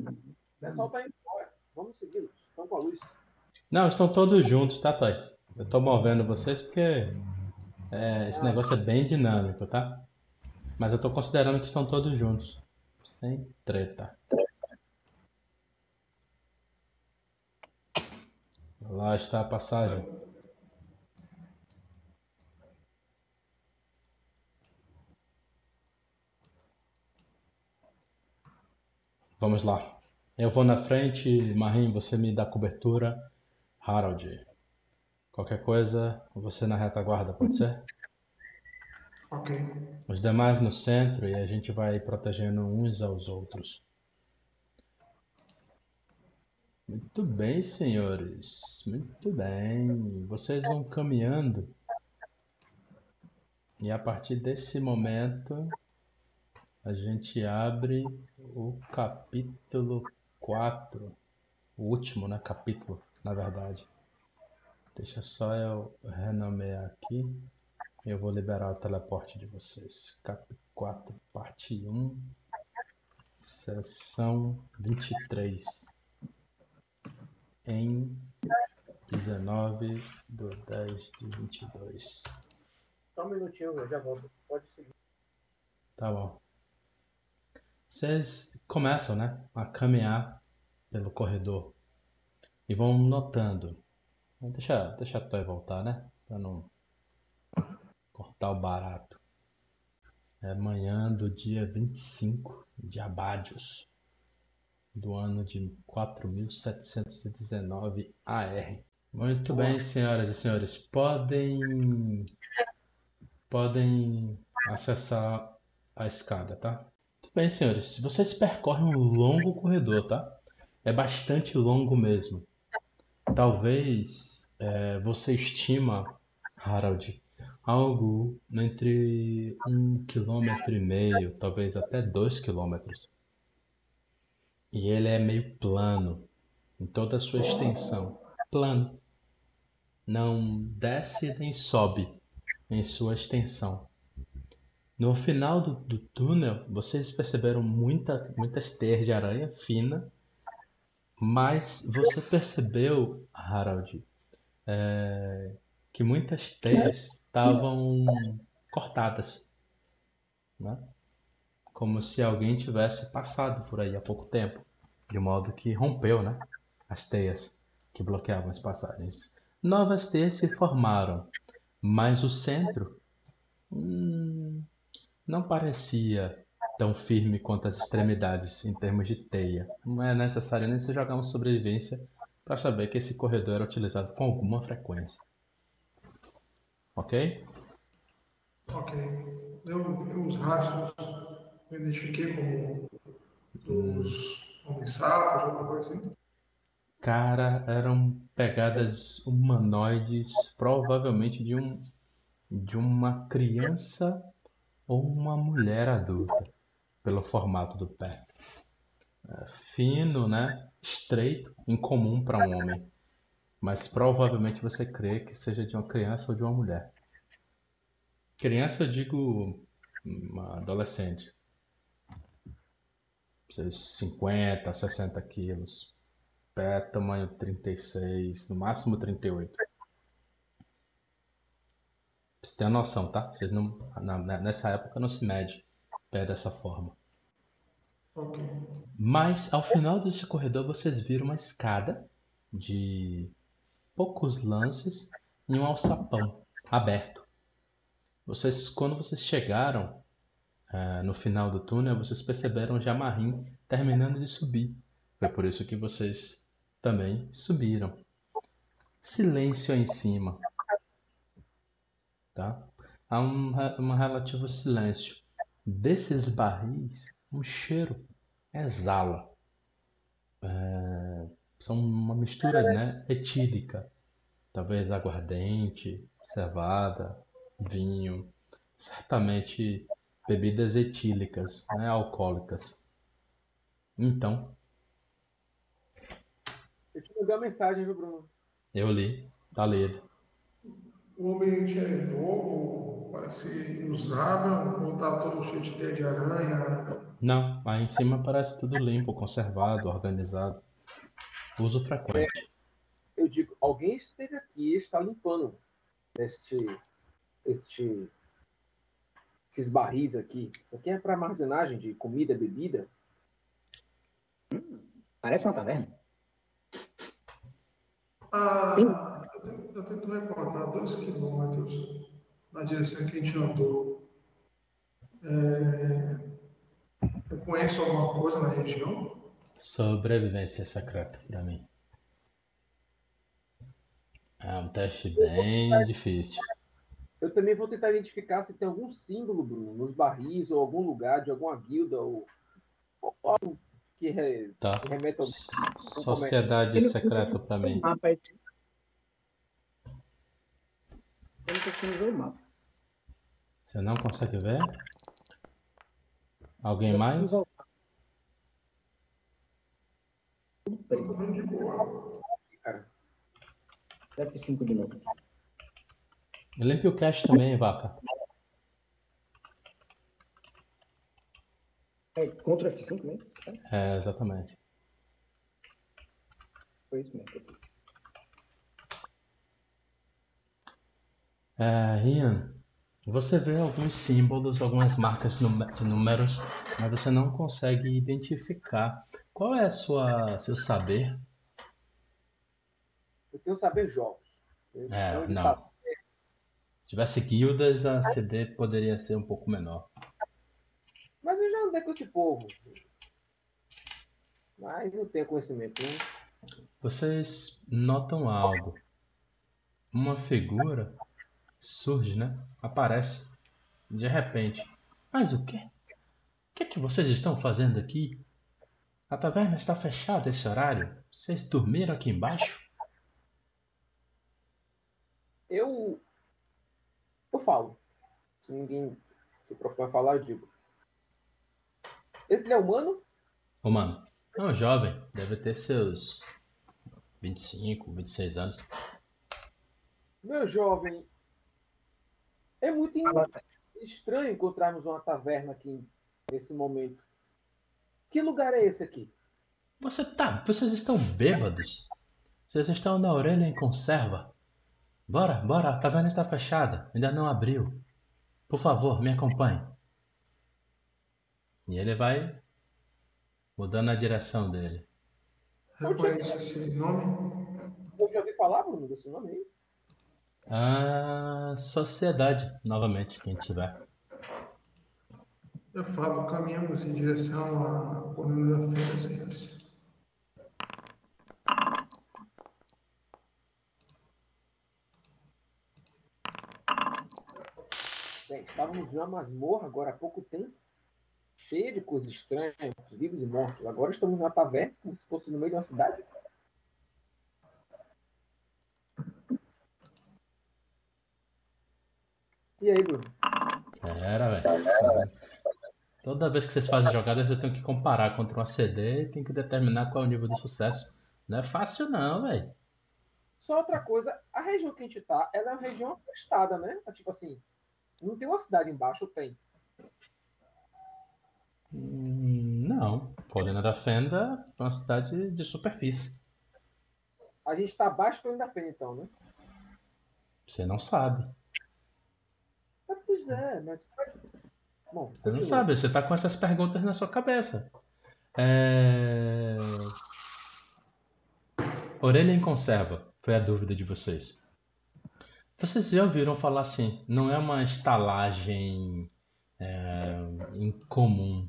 O pessoal tá indo embora. Vamos segui-los. Estão com a luz. Não, estão todos juntos, tá, Toy? Eu tô movendo vocês porque é, esse negócio é bem dinâmico, tá? Mas eu tô considerando que estão todos juntos. Sem treta. Lá está a passagem. Vamos lá. Eu vou na frente, Marim, você me dá cobertura. Harold. Qualquer coisa, você na retaguarda, pode ser? Ok. Os demais no centro e a gente vai protegendo uns aos outros. Muito bem, senhores. Muito bem. Vocês vão caminhando. E a partir desse momento, a gente abre o capítulo 4. O último, né? Capítulo, na verdade. Deixa só eu renomear aqui. Eu vou liberar o teleporte de vocês. Cap 4, parte 1, sessão 23, em 19 de 10 de 22. Só um minutinho, eu já volto. Pode seguir. Tá bom. Vocês começam, né, a caminhar pelo corredor e vão notando. Deixa, deixa a Toy voltar, né? Pra não cortar o barato. É manhã do dia 25 de Abádios, do ano de 4719 AR. Muito bem, senhoras e senhores. Podem podem acessar a escada, tá? Bem, senhores. Vocês percorrem um longo corredor, tá? É bastante longo mesmo. Talvez é, você estima, Harald, algo entre um quilômetro e meio, talvez até dois quilômetros. E ele é meio plano em toda a sua extensão. Plano. Não desce nem sobe em sua extensão. No final do, do túnel, vocês perceberam muita, muitas teias de aranha fina, mas você percebeu, Harald, é, que muitas teias estavam cortadas, né? Como se alguém tivesse passado por aí há pouco tempo, de modo que rompeu, né? As teias que bloqueavam as passagens. Novas teias se formaram, mas o centro hum, não parecia tão firme quanto as extremidades em termos de teia. Não é necessário nem se jogar uma sobrevivência para saber que esse corredor era utilizado com alguma frequência. Ok? Ok. Eu, eu os rastros eu identifiquei como dos homens-sapos, alguma coisa assim. Cara, eram pegadas humanoides, provavelmente de um de uma criança ou uma mulher adulta, pelo formato do pé. É fino, né? Estreito, incomum para um homem. Mas provavelmente você crê que seja de uma criança ou de uma mulher. Criança, eu digo uma adolescente. Seus 50, 60 quilos. Pé tamanho 36, no máximo 38. Tem a noção, tá? Vocês não, na- nessa época não se mede pé dessa forma. Ok. Mas ao final desse corredor vocês viram uma escada de poucos lances e um alçapão aberto. Vocês, quando vocês chegaram eh, no final do túnel, vocês perceberam o Jamarim terminando de subir. Foi por isso que vocês também subiram. Silêncio aí em cima, tá? Há um, um relativo silêncio. Desses barris, um cheiro exala. É, são uma mistura, né, etílica. Talvez aguardente, cevada, vinho, certamente bebidas etílicas, né, alcoólicas. Então, Eu te mandei uma mensagem, viu, Bruno? eu li, tá lido. O ambiente é novo, parece usável, ou tá todo cheio de teia de aranha? Não, aí em cima parece tudo limpo, conservado, organizado. Uso frequente. Eu digo, alguém esteve aqui e está limpando este, este, esses barris aqui. Isso aqui é para armazenagem de comida, bebida. Parece uma taverna. Ah, eu tento, eu tento recordar dois quilômetros na direção que a gente andou. É, eu conheço alguma coisa na região? Sobrevivência secreta pra mim. É um teste bem difícil. Eu também vou tentar identificar se tem algum símbolo, Bruno, nos barris ou algum lugar de alguma guilda ou, ou algo que, re, Tá. que remeta ao. Sociedade secreta pra mim. mapa aí. Eu não consigo ver o mapa. Você não consegue ver? Alguém mais? preciso voltar. Tudo Eu preto. tô vendo de boa. F5 de novo. Limpe o cache também, vaca. É contra o F5 mesmo? É, exatamente. Foi isso mesmo que eu fiz. É, Ian, você vê alguns símbolos, algumas marcas de números, mas você não consegue identificar. Qual é a sua, seu saber? Eu tenho saber jogos. É, Então, ele não. tá- Se tivesse guildas, a CD poderia ser um pouco menor. Andei com esse povo. Mas não tenho conhecimento, né? Vocês notam algo. Uma figura surge, né? Aparece de repente. Mas o quê? O que é que vocês estão fazendo aqui? A taverna está fechada esse horário. Vocês dormiram aqui embaixo? Eu. Eu falo. Se ninguém se propõe a falar, eu digo. Ele é humano? Ô, mano, é um jovem. Deve ter seus 25, 26 anos. Meu jovem. É muito estranho encontrarmos uma taverna aqui nesse momento. Que lugar é esse aqui? Você tá, vocês estão bêbados. Vocês estão na orelha em conserva. Bora, bora, a taverna está fechada, ainda não abriu. Por favor, me acompanhe. E ele vai mudando a direção dele. Reconhece esse nome? Eu já ouvi falar, Bruno, desse nome aí. A sociedade, novamente, quem tiver. Eu falo, caminhamos em direção à coluna da feira, senhores. Bem, estávamos numa masmorra agora há pouco tempo, cheia de coisas estranhas, vivos e mortos. Agora estamos numa taverna, como se fosse no meio de uma cidade. E aí, Bruno? Era, velho. Toda vez que vocês fazem jogadas, vocês têm que comparar contra uma CD e tem que determinar qual é o nível de sucesso. Não é fácil não, velho. Só outra coisa, a região que a gente tá, ela é uma região afastada, né? Tipo assim, não tem uma cidade embaixo, tem. Não. Colina da Fenda é uma cidade de superfície. A gente tá abaixo do da Fenda, então, né? Você não sabe. Ah, pois é, mas. Bom, Você não sabe, você tá com essas perguntas na sua cabeça. É... Orelha em conserva, foi a dúvida de vocês. Vocês já ouviram falar assim, não é uma estalagem é, incomum,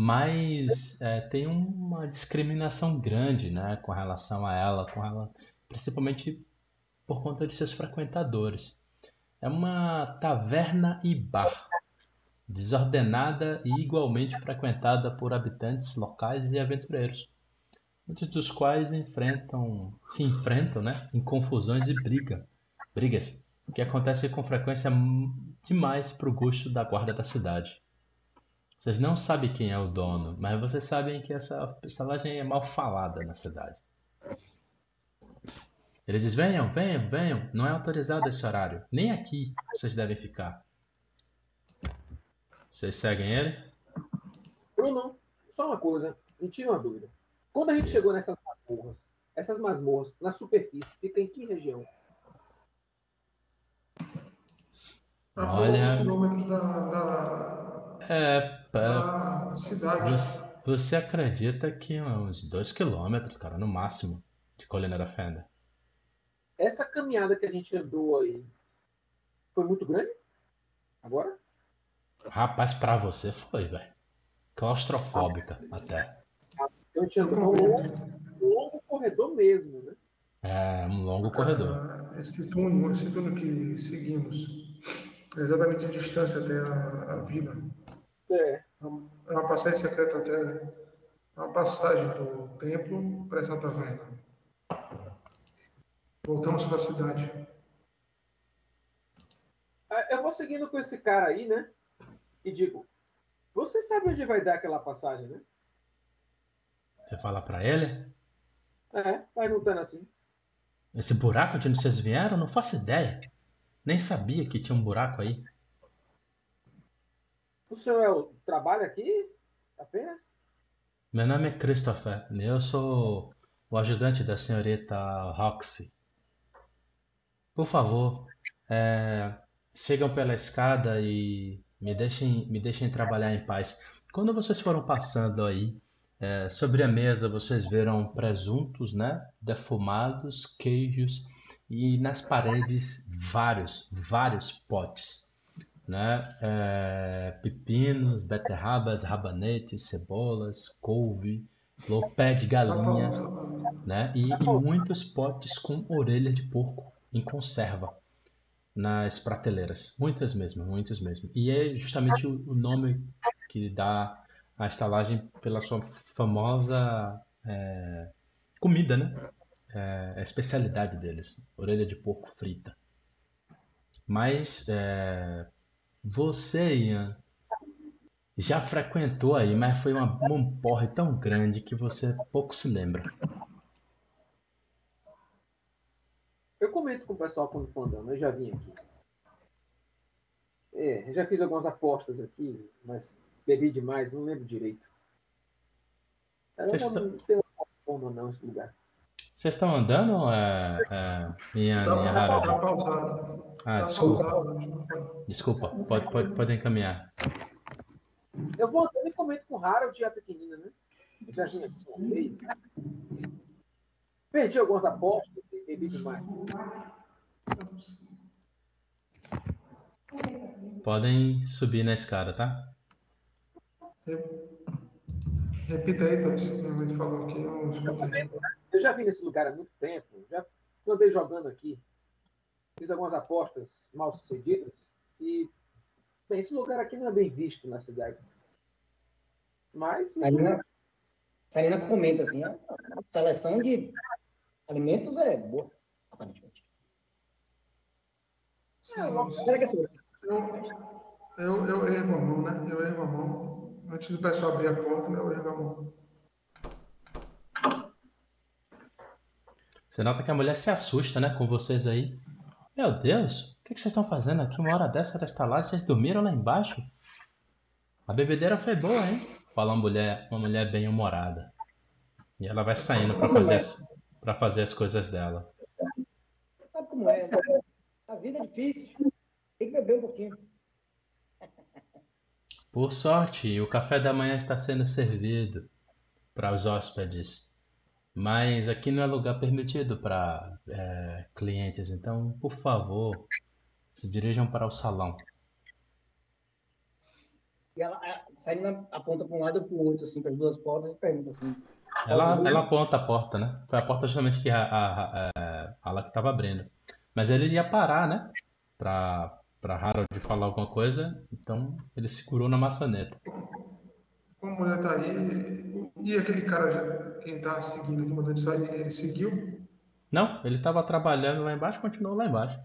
mas é, tem uma discriminação grande, né, com relação a ela, com ela, principalmente por conta de seus frequentadores. É uma taverna e bar desordenada e igualmente frequentada por habitantes locais e aventureiros, muitos dos quais enfrentam, se enfrentam, né, em confusões e briga, brigas, que acontecem com frequência demais para o gosto da guarda da cidade. Vocês não sabem quem é o dono, mas vocês sabem que essa estalagem é mal falada na cidade. Ele diz: venham, venham, venham, não é autorizado esse horário, nem aqui vocês devem ficar. Vocês seguem ele? Bruno, só uma coisa, me tira uma dúvida. Quando a gente chegou nessas masmorras, essas masmorras, na superfície, fica em que região? A Olha- poucos quilômetros da, da, É, pera, da cidade. você, você acredita que uns 2 quilômetros, cara, no máximo, de Colina da Fenda. Essa caminhada que a gente andou aí foi muito grande? Agora? Rapaz, pra você foi, velho. Claustrofóbica até. Então a gente andou um longo, um longo corredor mesmo, né? É um longo corredor. Ah, Esse túnel, esse túnel que seguimos, é exatamente a distância até a, a vila. É. É uma passagem secreta até é uma passagem do templo para essa taverna. Voltamos para a cidade. Ah, Eu vou seguindo com esse cara aí, né? E digo, você sabe onde vai dar aquela passagem, né? Você fala pra ele? É, perguntando assim. Esse buraco de onde vocês vieram? Não faço ideia. Nem sabia que tinha um buraco aí. O senhor é trabalha aqui? Apenas? Meu nome é Christopher. Eu sou o ajudante da senhorita Roxy. Por favor, é, sigam pela escada e me deixem, me deixem trabalhar em paz. Quando vocês foram passando aí, é, sobre a mesa vocês viram presuntos, né? Defumados, queijos e nas paredes vários, vários potes, né? É, pepinos, beterrabas, rabanetes, cebolas, couve, pé de galinha, né? E, e muitos potes com orelha de porco em conserva nas prateleiras, muitas mesmo, muitos mesmo. E é justamente o, o nome que dá a estalagem pela sua famosa é, comida, né? É, a especialidade deles, orelha de porco frita. Mas é, você, Ian, já frequentou aí, mas foi uma, um porre tão grande que você pouco se lembra. Eu comento com o pessoal quando for andando, eu já vim aqui. É, já fiz algumas apostas aqui, mas bebi demais, não lembro direito. Eu não, não tenho como não esse lugar. Vocês estão andando ou é, é Ian, Tá, Ian tá, tá pausado. Ah, Tá desculpa, pausado, a gente desculpa, pode, pode, pode encaminhar. Eu vou andando e comento com o Harold e a pequenina, né? Aqui uma vez. Perdi algumas apostas e bebi demais. Podem subir na escada, tá? Repita aí, Tox. Minha mãe falou aqui, eu não escutei. Eu já vim nesse lugar há muito tempo. Já andei jogando aqui. Fiz algumas apostas mal sucedidas. E, bem, esse lugar aqui não é bem visto na cidade. Mas, Sarina, Sarina comenta assim, a seleção de alimentos é boa, aparentemente. Sim, Será que é seguro? Eu, eu ergo a mão, né? Eu ergo a mão. Antes do pessoal abrir a porta, né, eu ergo a mão. Você nota que a mulher se assusta, né, com vocês aí. Meu Deus, o que que vocês estão fazendo aqui uma hora dessa da estalagem? Vocês dormiram lá embaixo? A bebedeira foi boa, hein? Fala uma mulher, uma mulher bem humorada. E ela vai saindo para fazer, pra fazer as coisas dela. Sabe como é? né? A vida é difícil. Tem que beber um pouquinho. Por sorte, o café da manhã está sendo servido para os hóspedes. Mas aqui não é lugar permitido para é, clientes, então, por favor, se dirijam para o salão. E ela, a Sarina aponta para um lado e para o outro, assim, para as duas portas e pergunta assim. Ela, ela aponta a porta, né? Foi a porta justamente que a, a, a, a Ala que estava abrindo. Mas ele ia parar, né? Para para Harold falar alguma coisa, então ele segurou na maçaneta. Como a mulher tá aí, e aquele cara, já, quem tá seguindo aqui, mandando sair, ele seguiu? Não, ele estava trabalhando lá embaixo, continuou lá embaixo.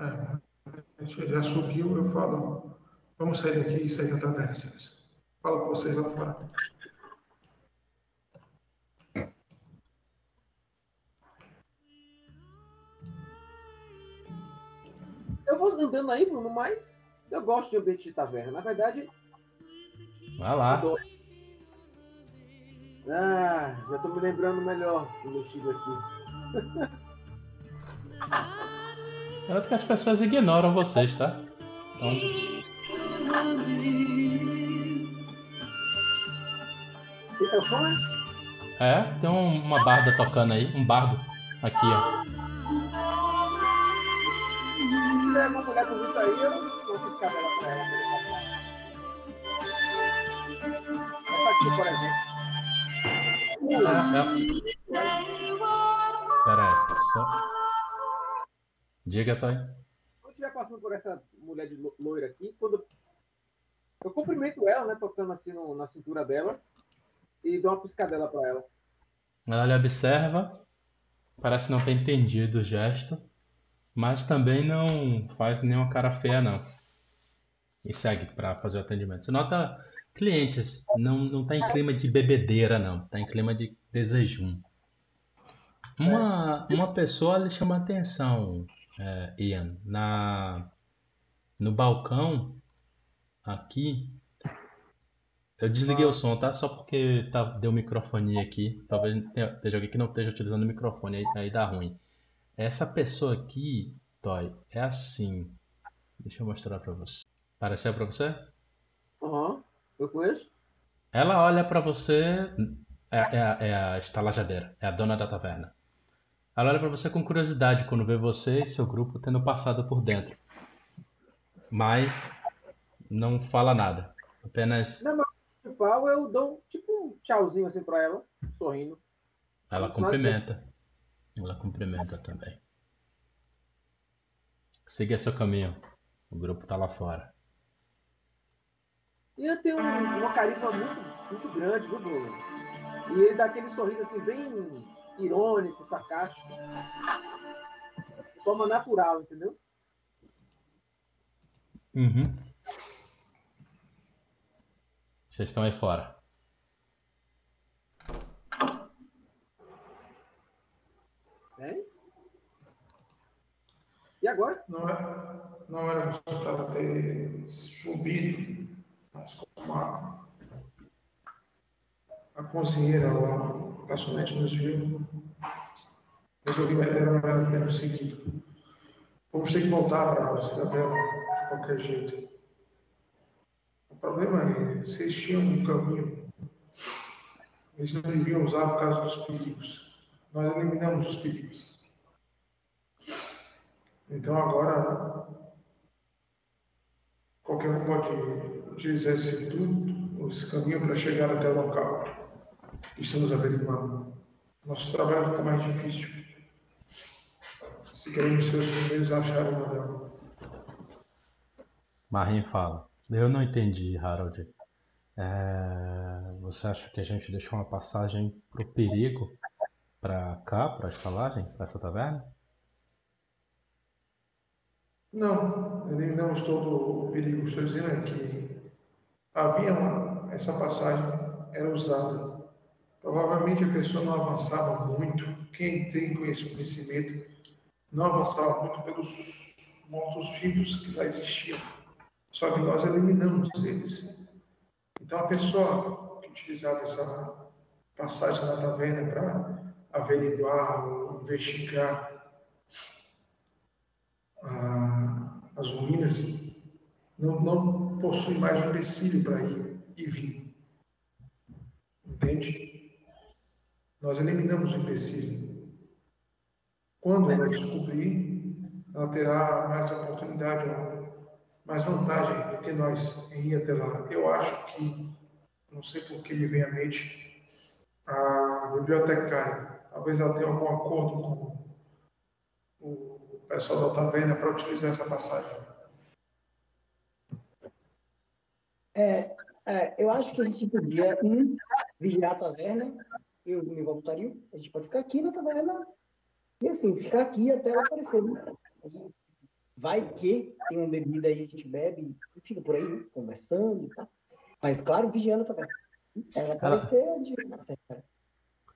É, já subiu, eu falo, vamos sair daqui e sair da taverna, senhores. Fala com vocês lá fora. Eu vou andando aí, Bruno, mas eu gosto de ambiente de taverna. Na verdade, Vai lá. ah, já tô me lembrando melhor do meu estilo aqui. Acho que as pessoas ignoram vocês, tá? Então, Esse é o som, né? é, tem um- uma barda tocando aí, um bardo aqui, ó. Tiver uma mulher bonita aí, eu vou piscar dela pra ela. Essa aqui, por exemplo. É. Pera aí, só... Diga, Toy. Quando eu estiver passando por essa mulher de lo- loira aqui, quando eu cumprimento ela, né, tocando assim no- na cintura dela e dou uma piscadela pra ela. Ela lhe observa, parece não ter entendido o gesto, mas também não faz nenhuma cara feia, não. E segue para fazer o atendimento. Você nota clientes, não, não tá em clima de bebedeira, não. Tá em clima de desejum. Uma, uma pessoa lhe chama a atenção, é, Ian. Na, no balcão aqui. Eu desliguei o som, tá? Só porque tá, deu microfonia aqui. Talvez tenha- esteja alguém que não esteja utilizando o microfone, aí, aí dá ruim. Essa pessoa aqui, Toy, é assim. Deixa eu mostrar pra você. Pareceu pra você? Aham, eu conheço. Ela olha pra você. É, é a- é a estalajadeira, é a dona da taverna. Ela olha pra você com curiosidade quando vê você e seu grupo tendo passado por dentro. Mas não fala nada. Apenas Na maior principal, eu dou tipo um tchauzinho assim pra ela, sorrindo. ela Não cumprimenta. Ela cumprimenta também. Siga seu caminho. O grupo tá lá fora. E ele tem um, uma carisma muito, muito grande, viu, Bruno? E ele dá aquele sorriso assim, bem irônico, sarcástico. De forma natural, entendeu? Uhum. Vocês estão aí fora. Né? E agora? Não, não éramos para ter subido, mas como a, a cozinheira ou a nos viu, resolvi era melhor termos seguido. Vamos ter que voltar para a cidadela de qualquer jeito. O problema é, vocês tinham um caminho, eles não deviam usar por causa dos perigos. Nós eliminamos os perigos. Então agora qualquer um pode utilizar esse tudo, esse caminho para chegar até o local que estamos averiguando. Nosso trabalho fica mais difícil. Se queremos ser os primeiros a achar uma dela. Marim fala. Eu não entendi, Harold. É, Você acha que a gente deixou uma passagem pro perigo pra cá, pra estalagem, pra essa taverna? Não, eliminamos todo o perigo. Estou dizendo que havia uma, essa passagem era usada. Provavelmente a pessoa não avançava muito. Quem tem conhecimento não avançava muito pelos mortos-vivos que lá existiam. Só que nós eliminamos eles. Então a pessoa que utilizava essa passagem na taverna para averiguar ou investigar a- as ruínas não, não possui mais um empecilho para ir e vir. Entende? Nós eliminamos o empecilho. Quando ela descobrir, ela terá mais oportunidade, mais vantagem do que nós em ir até lá. Eu acho que, não sei por que me vem à mente, a bibliotecária, talvez ela tenha algum acordo com o pessoal da taverna para utilizar essa passagem. É, é, eu acho que a gente podia, um, vigiar a taverna, eu me voluntaria, a gente pode ficar aqui na taverna, e assim, ficar aqui até ela aparecer. Né? Vai que tem uma bebida aí, a gente bebe e fica por aí, né, conversando e tal. Mas, claro, vigiando a taverna. Ela aparecer é de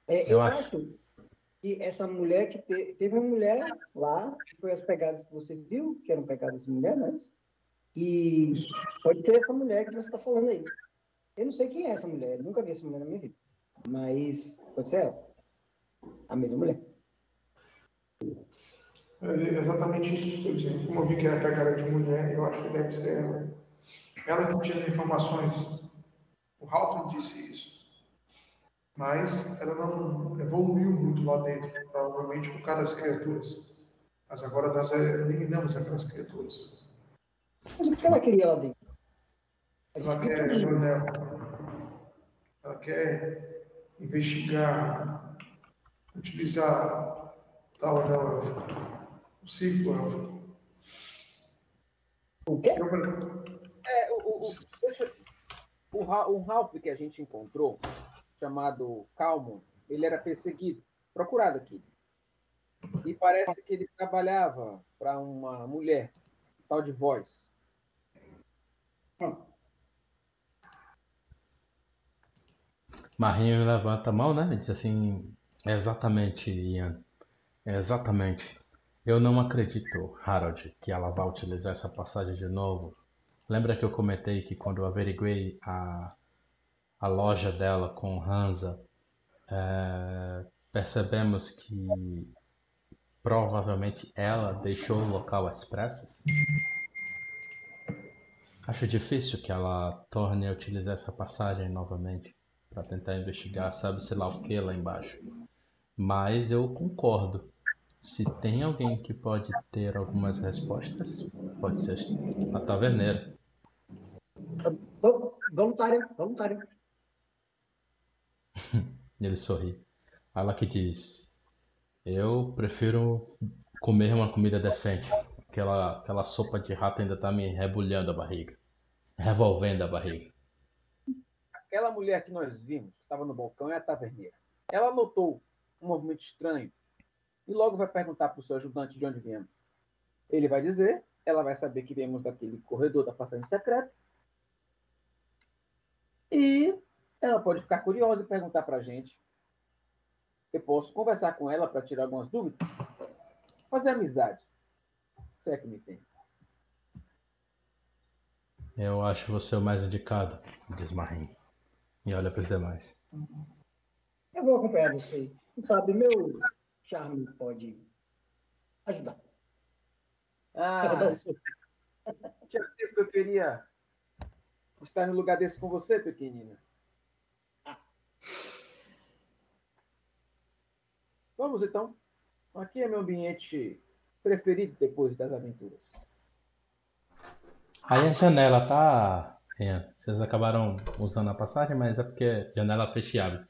é, Eu Eu acho- acho que essa mulher que te- teve uma mulher lá, que foi as pegadas que você viu, que eram pegadas de mulher, é isso? E pode ser essa mulher que você está falando aí. Eu não sei quem é essa mulher, nunca vi essa mulher na minha vida. Mas pode ser ela. A mesma mulher. É exatamente isso que estou dizendo. Como eu vi que era pegada de mulher, eu acho que deve ser ela. Ela que tinha as informações. O Ralph disse isso. Mas ela não evoluiu muito lá dentro, provavelmente por causa das criaturas. Mas agora nós eliminamos aquelas criaturas. Mas o que ela queria lá dentro? Ela quer, tudo. Leonel, ela quer investigar, utilizar tal anel élfico, o círculo élfico. O quê? É, o, o, o, deixa- o, o Ralph que a gente encontrou, chamado Calmon, ele era perseguido, procurado aqui. E parece que ele trabalhava para uma mulher, tal de voz. Marinho levanta a mão, né? E diz assim: Exatamente, Ian. Exatamente. Eu não acredito, Harold, que ela vai utilizar essa passagem de novo lembra que eu comentei que quando eu averiguei a, a loja dela com Hansa, é, percebemos que provavelmente ela deixou o local às pressas? Acho difícil que ela torne a utilizar essa passagem novamente para tentar investigar, sabe-se lá o que lá embaixo. Mas eu concordo. Se tem alguém que pode ter algumas respostas, pode ser a taverneira. Voluntário, voluntário. Ele sorri. Que diz: Eu prefiro comer uma comida decente. Aquela, aquela sopa de rato ainda tá me rebulhando a barriga. Revolvendo a barriga. Aquela mulher que nós vimos, que estava no balcão, é a taverneira. Ela notou um movimento estranho e logo vai perguntar para o seu ajudante de onde viemos. Ele vai dizer, ela vai saber que viemos daquele corredor da passagem secreta. E ela pode ficar curiosa e perguntar para a gente. Eu posso conversar com ela para tirar algumas dúvidas? Fazer amizade. Se é que me tem. Eu acho você o mais indicado, diz Marim. E olha para os demais. Eu vou acompanhar você. Sabe, meu charme pode ajudar. Ah, tinha tempo que eu queria estar no lugar desse com você, pequenina. Vamos então. Aqui é meu ambiente preferido depois das aventuras. Aí a janela tá. É, vocês acabaram usando a passagem, mas é porque janela fecha e abre.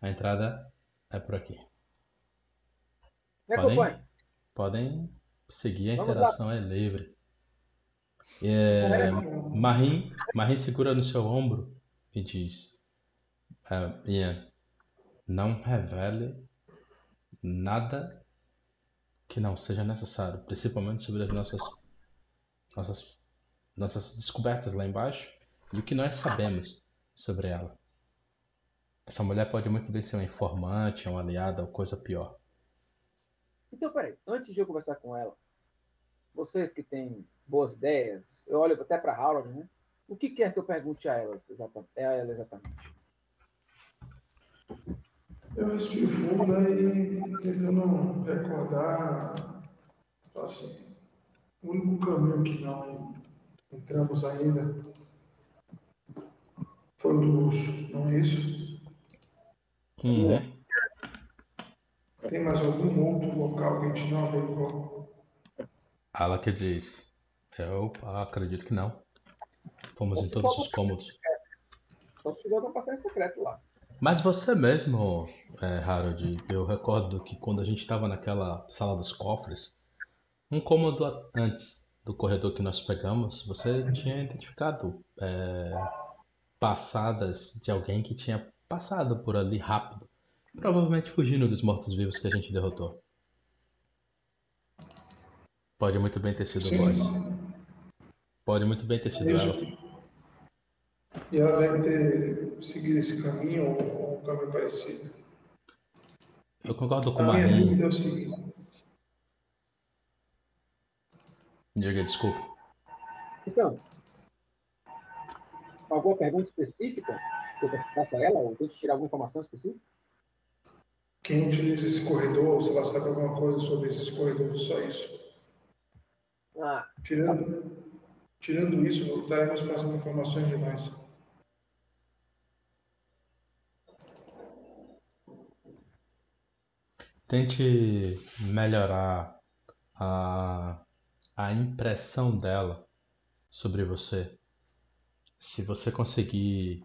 A entrada é por aqui. Me Podem, acompanhe. podem seguir, a Vamos interação é livre. É, Marim, Marim segura no seu ombro e diz: é, Ian, não revele nada que não seja necessário, principalmente sobre as nossas, nossas, nossas descobertas lá embaixo e o que nós sabemos sobre ela. Essa mulher pode muito bem ser uma informante, uma aliada ou coisa pior. Então, peraí, antes de eu conversar com ela, vocês que têm boas ideias, eu olho até para Howard, né? O que quer que eu pergunte a? A ela exatamente? Eu respiro fundo né, e tentando recordar, assim, o único caminho que não entramos ainda foi o do luxo, não é isso? Uhum. Tem mais algum outro local que a gente não averiguou? Ela que diz: Eu acredito que não. Fomos em todos os cômodos. Só se tiver uma passagem secreta lá. Mas você mesmo, é, Harold, eu recordo que quando a gente estava naquela sala dos cofres, um cômodo antes do corredor que nós pegamos, você tinha identificado é, passadas de alguém que tinha passado por ali rápido, provavelmente fugindo dos mortos-vivos que a gente derrotou. Pode muito bem ter sido Sim. Pode muito bem ter sido Isso. ela. E ela deve ter seguido esse caminho ou, um caminho parecido. Eu concordo com A o minha Marim. dúvida é o seguinte: Diga desculpa. Então, alguma pergunta específica que eu faça a ela? Ou tente tirar alguma informação específica? quem utiliza esse corredor, se ela sabe alguma coisa sobre esses corredores, só isso. Ah, Tirando, tirando isso, estaremos passando informações demais. Tente melhorar a, a impressão dela sobre você. Se você conseguir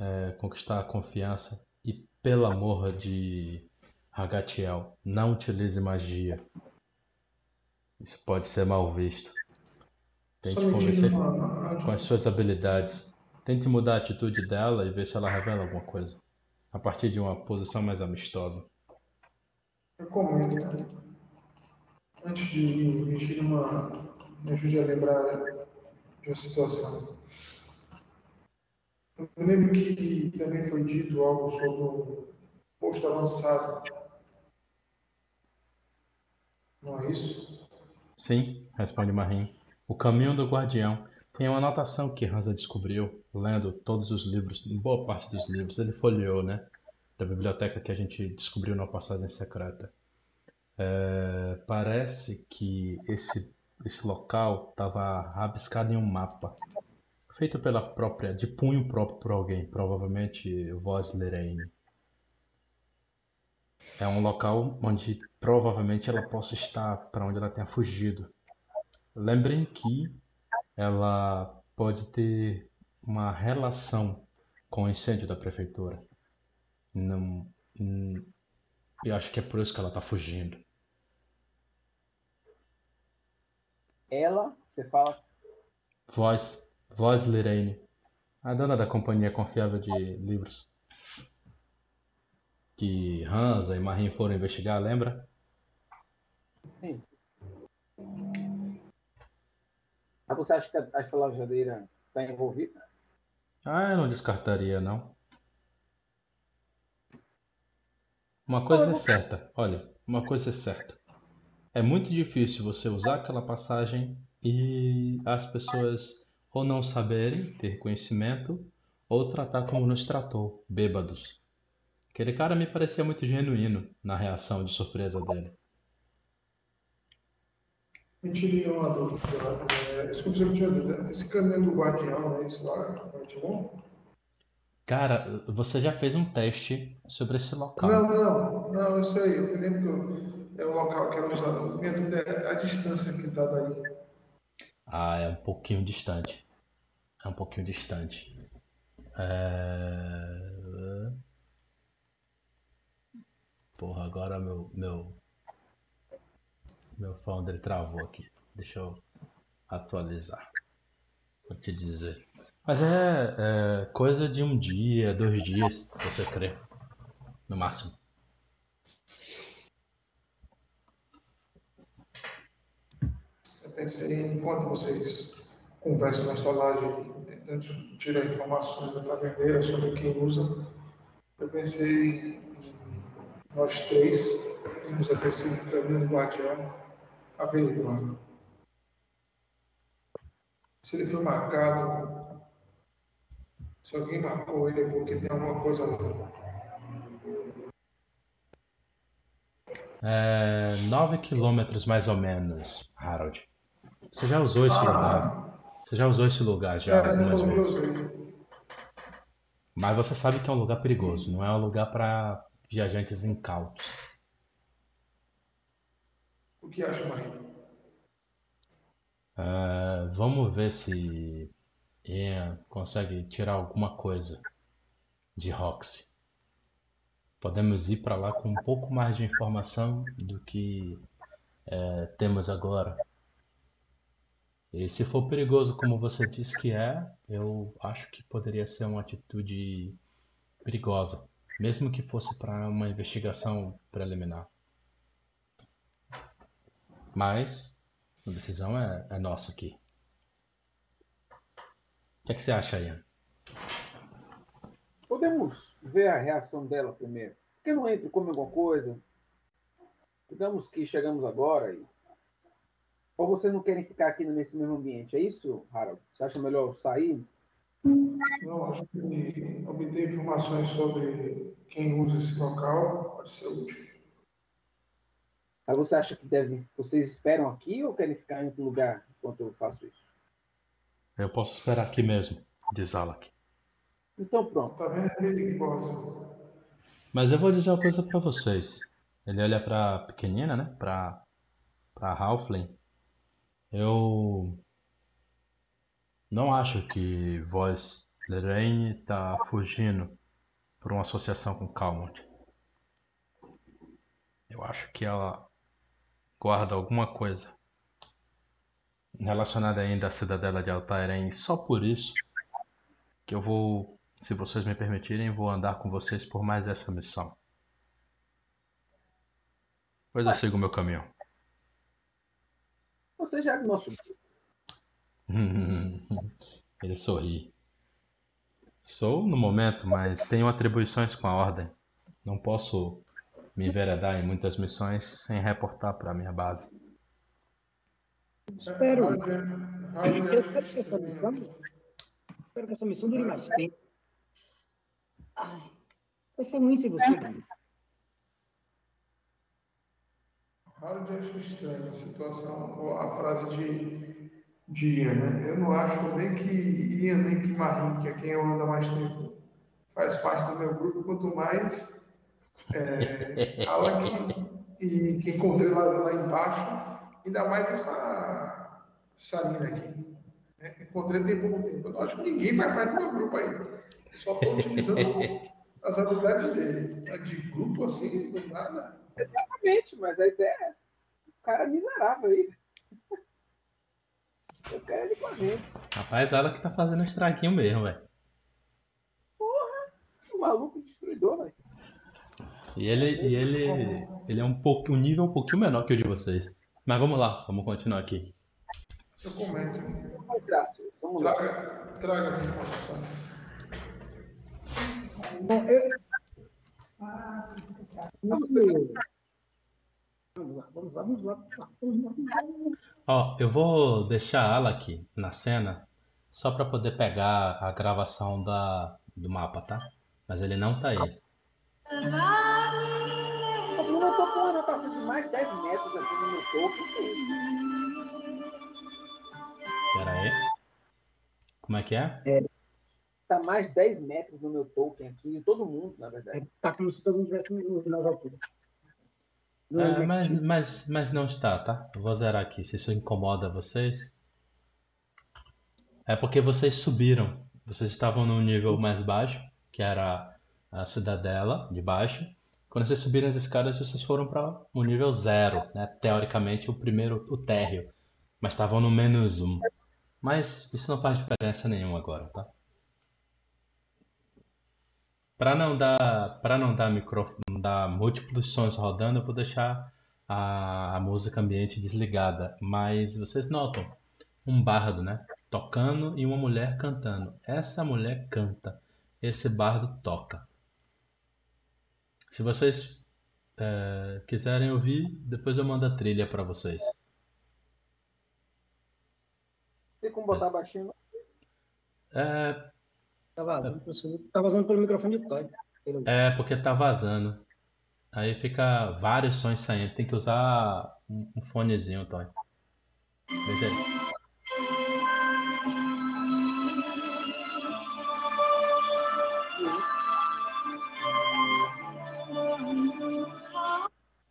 é, conquistar a confiança e, pelo amor de Hagatiel, não utilize magia. Isso pode ser mal visto. Tente Só convencer com as suas habilidades. Tente mudar a atitude dela e ver se ela revela alguma coisa. A partir de uma posição mais amistosa. Cara. Antes de me uma. Me ajude a lembrar de uma situação. Eu lembro que também foi dito algo sobre o posto avançado. Não é isso? Sim, responde Marim. O caminho do guardião. tem uma anotação que Hansa descobriu lendo todos os livros, boa parte dos livros, ele folheou, né? Da biblioteca que a gente descobriu na passagem secreta. É, parece que esse, esse local estava rabiscado em um mapa, feito pela própria, de punho próprio por alguém, provavelmente Voz Leraine. É um local onde provavelmente ela possa estar para onde ela tenha fugido. Lembrem que ela pode ter uma relação com o incêndio da prefeitura. Não, hum, eu acho que é por isso que ela está fugindo. Ela, você fala, Voz, voz Lirene, a dona da companhia confiável de livros. Que Hansa e Marim foram investigar, lembra? sim. Mas você acha que a, lajadeira está envolvida? Ah, eu não descartaria, não. Uma coisa é certa, olha, uma coisa é certa. É muito difícil você usar aquela passagem e as pessoas ou não saberem, ter conhecimento, ou tratar como nos tratou, bêbados. Aquele cara me parecia muito genuíno na reação de surpresa dele. Me tirei uma dúvida. É, desculpa se eu tinha dúvida. Esse caminho do guardião, é isso lá? Parte 1? Cara, você já fez um teste sobre esse local. Não, não, não, isso aí. Eu lembro que eu- é o local que era usado. Minha dúvida é a distância que está daí. Ah, é um pouquinho distante. É um pouquinho distante. É... Porra, agora meu meu meu Foundry travou aqui. Deixa eu atualizar. Vou te dizer. Mas é, é coisa de um dia, dois dias, você crê. No máximo. Eu pensei, enquanto vocês conversam na laje, tentando tirar informações da taverneira sobre quem usa, eu pensei nós três irmos até esse caminho do guardião averiguando. Se ele foi marcado, se alguém marcou ele é porque tem alguma coisa lá. É, 9 quilômetros mais ou menos, Harold. Você já usou esse lugar? Você já usou esse lugar já É, algumas vezes? usei. Mas você sabe que é um lugar perigoso, não é um lugar para viajantes incautos. O que acha, Maria? É, vamos ver se Ian consegue tirar alguma coisa de Roxy. Podemos ir para lá com um pouco mais de informação do que é, temos agora. E se for perigoso como você disse que é, eu acho que poderia ser uma atitude perigosa, mesmo que fosse para uma investigação preliminar. Mas a decisão é, é nossa aqui. O que é que você acha, Ian? Podemos ver a reação dela primeiro. Por que não entra e come alguma coisa? Digamos que chegamos agora e. Ou vocês não querem ficar aqui nesse mesmo ambiente? É isso, Harold? Você acha melhor sair? Não, acho que obter informações sobre quem usa esse local pode ser útil. Mas você acha que deve, vocês esperam aqui ou querem ficar em outro lugar enquanto eu faço isso? Eu posso esperar aqui mesmo, diz Alak. Então pronto. taverna é perigosa. Mas eu vou dizer uma coisa pra vocês. Ele olha pra pequenina, né? Pra, pra Halfling. Eu não acho que Voz Lorraine tá fugindo por uma associação com Calmont. Eu acho que ela guarda alguma coisa relacionada ainda à cidadela de Altairen. E só por isso que eu vou, se vocês me permitirem, vou andar com vocês por mais essa missão. Pois eu sigo o meu caminho. Você já é do nosso Ele sorri. Sou no momento, mas tenho atribuições com a ordem. Não posso me enveredar em muitas missões sem reportar para minha base. Espero. Eu é espero que essa missão, espero que essa missão dure mais tempo. Ai, vai ser ruim se você ganhar. Harold acha estranho a situação, ou a frase de, de Ian, né? Eu não acho nem que Ian, nem que Marim, que é quem eu ando há mais tempo, faz parte do meu grupo, quanto mais é, Alec e que encontrei lá, lá embaixo, ainda mais essa, essa mina aqui. né? Encontrei tem pouco tempo. Eu não acho que ninguém faz parte do meu grupo ainda. Só estou utilizando as habilidades dele. Mas De grupo assim, do nada. Exatamente, mas a ideia é essa. O cara é miserável aí. Eu quero ele com a gente. Rapaz, ela que tá fazendo um estraguinho mesmo, velho. O maluco destruidor, velho. E ele, e ele, ele é um pouco, um nível um pouquinho menor que o de vocês. Mas vamos lá, vamos continuar aqui. Eu comento. Mas graças. Vamos lá. Traga, traga as informações. Bom, eu... Vamos lá, vamos lá, vamos lá. Vamos lá, vamos lá. Ó, eu vou deixar ela aqui na cena só pra poder pegar a gravação da, do mapa, tá? Mas ele não tá aí. Eu tô com uma de mais 10 metros aqui no meu topo. É? Pera aí. Como é que é? Tá mais 10 metros no meu token aqui, de todo mundo, na verdade. É, Tá como se todo mundo estivesse no- nas alturas. No É, mas, mas, mas não está, tá? Eu vou zerar aqui, se isso incomoda vocês. É porque vocês subiram. Vocês estavam num nível mais baixo, que era a cidadela de baixo. Quando vocês subiram as escadas, vocês foram para o nível zero, né? Teoricamente, o primeiro, o térreo. Mas estavam no menos um. Mas isso não faz diferença nenhuma agora, tá? Para não dar, para não dar micro, dar múltiplos sons rodando, eu vou deixar a, a música ambiente desligada. Mas vocês notam um bardo, né? Tocando e uma mulher cantando. Essa mulher canta, esse bardo toca. Se vocês eh, quiserem ouvir, depois eu mando a trilha para vocês. Tem como botar baixinho? É, Tá vazando, pelo- tá vazando pelo microfone do Todd. Pelo- é porque tá vazando. Aí fica vários sons saindo. Tem que usar um, um fonezinho, Toy. Veja aí.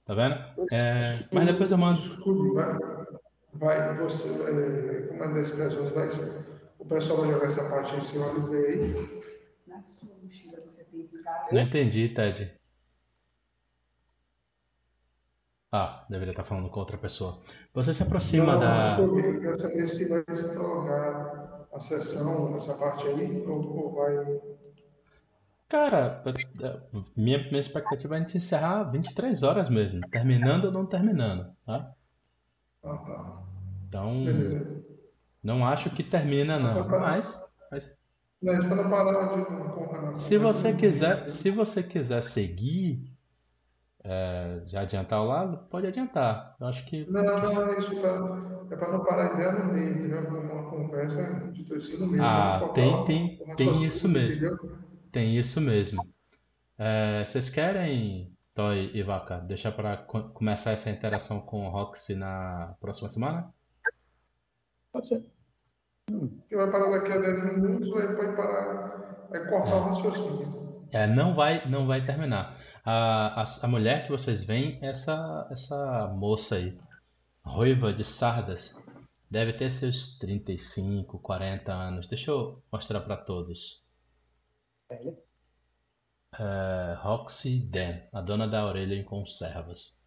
Tá vendo? É, mas depois eu mando. Vai, você, é, comando das expressões, vai. O pessoal vai jogar essa parte em cima do aí. Na sua mochila você tem escada. Não entendi, Ted. Ah, deveria estar falando com outra pessoa. Você se aproxima Não, da. desculpe, eu quero saber se vai se prolongar a sessão, essa parte aí, ou, vai. Cara, é, minha, minha expectativa é a gente encerrar 23 horas mesmo, terminando ou não terminando, tá? Ah, tá. Então, Beleza. não acho que termina não, mas, mas Mas para não parar de. se você quiser, se você quiser seguir, é, já adiantar o lado, pode adiantar. Eu acho que Não, não, é isso. Pra, é para não parar a ideia no meio, entendeu? Uma conversa de torcida no meio. Ah, não tem- tem- tem isso mesmo. entendeu? tem isso mesmo. É, vocês querem, Toy e Vaca, deixar para começar essa interação com o Roxy na próxima semana? Pode ser. Que vai parar daqui a 10 minutos, aí pode parar, vai cortar o raciocínio. É, não vai, não vai terminar. A, a, a mulher que vocês veem, é essa, essa moça aí, ruiva de sardas, deve ter seus 35, 40 anos. Deixa eu mostrar para todos. Velha. É, Roxy Dan, a dona da orelha em conservas.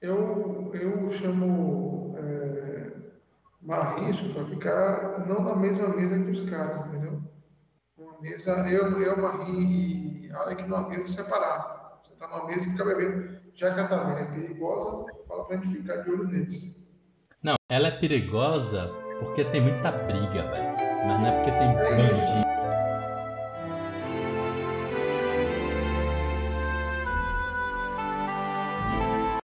Eu, eu chamo é, Marrisco para ficar não na mesma mesa que os caras, entendeu? Uma mesa, eu, eu Marim e Alec numa mesa separada. Você está numa mesa e fica bebendo. Já que a Tamina é perigosa, fala pra gente ficar de olho neles. Não, ela é perigosa porque tem muita briga, velho. Mas não é porque tem bandido.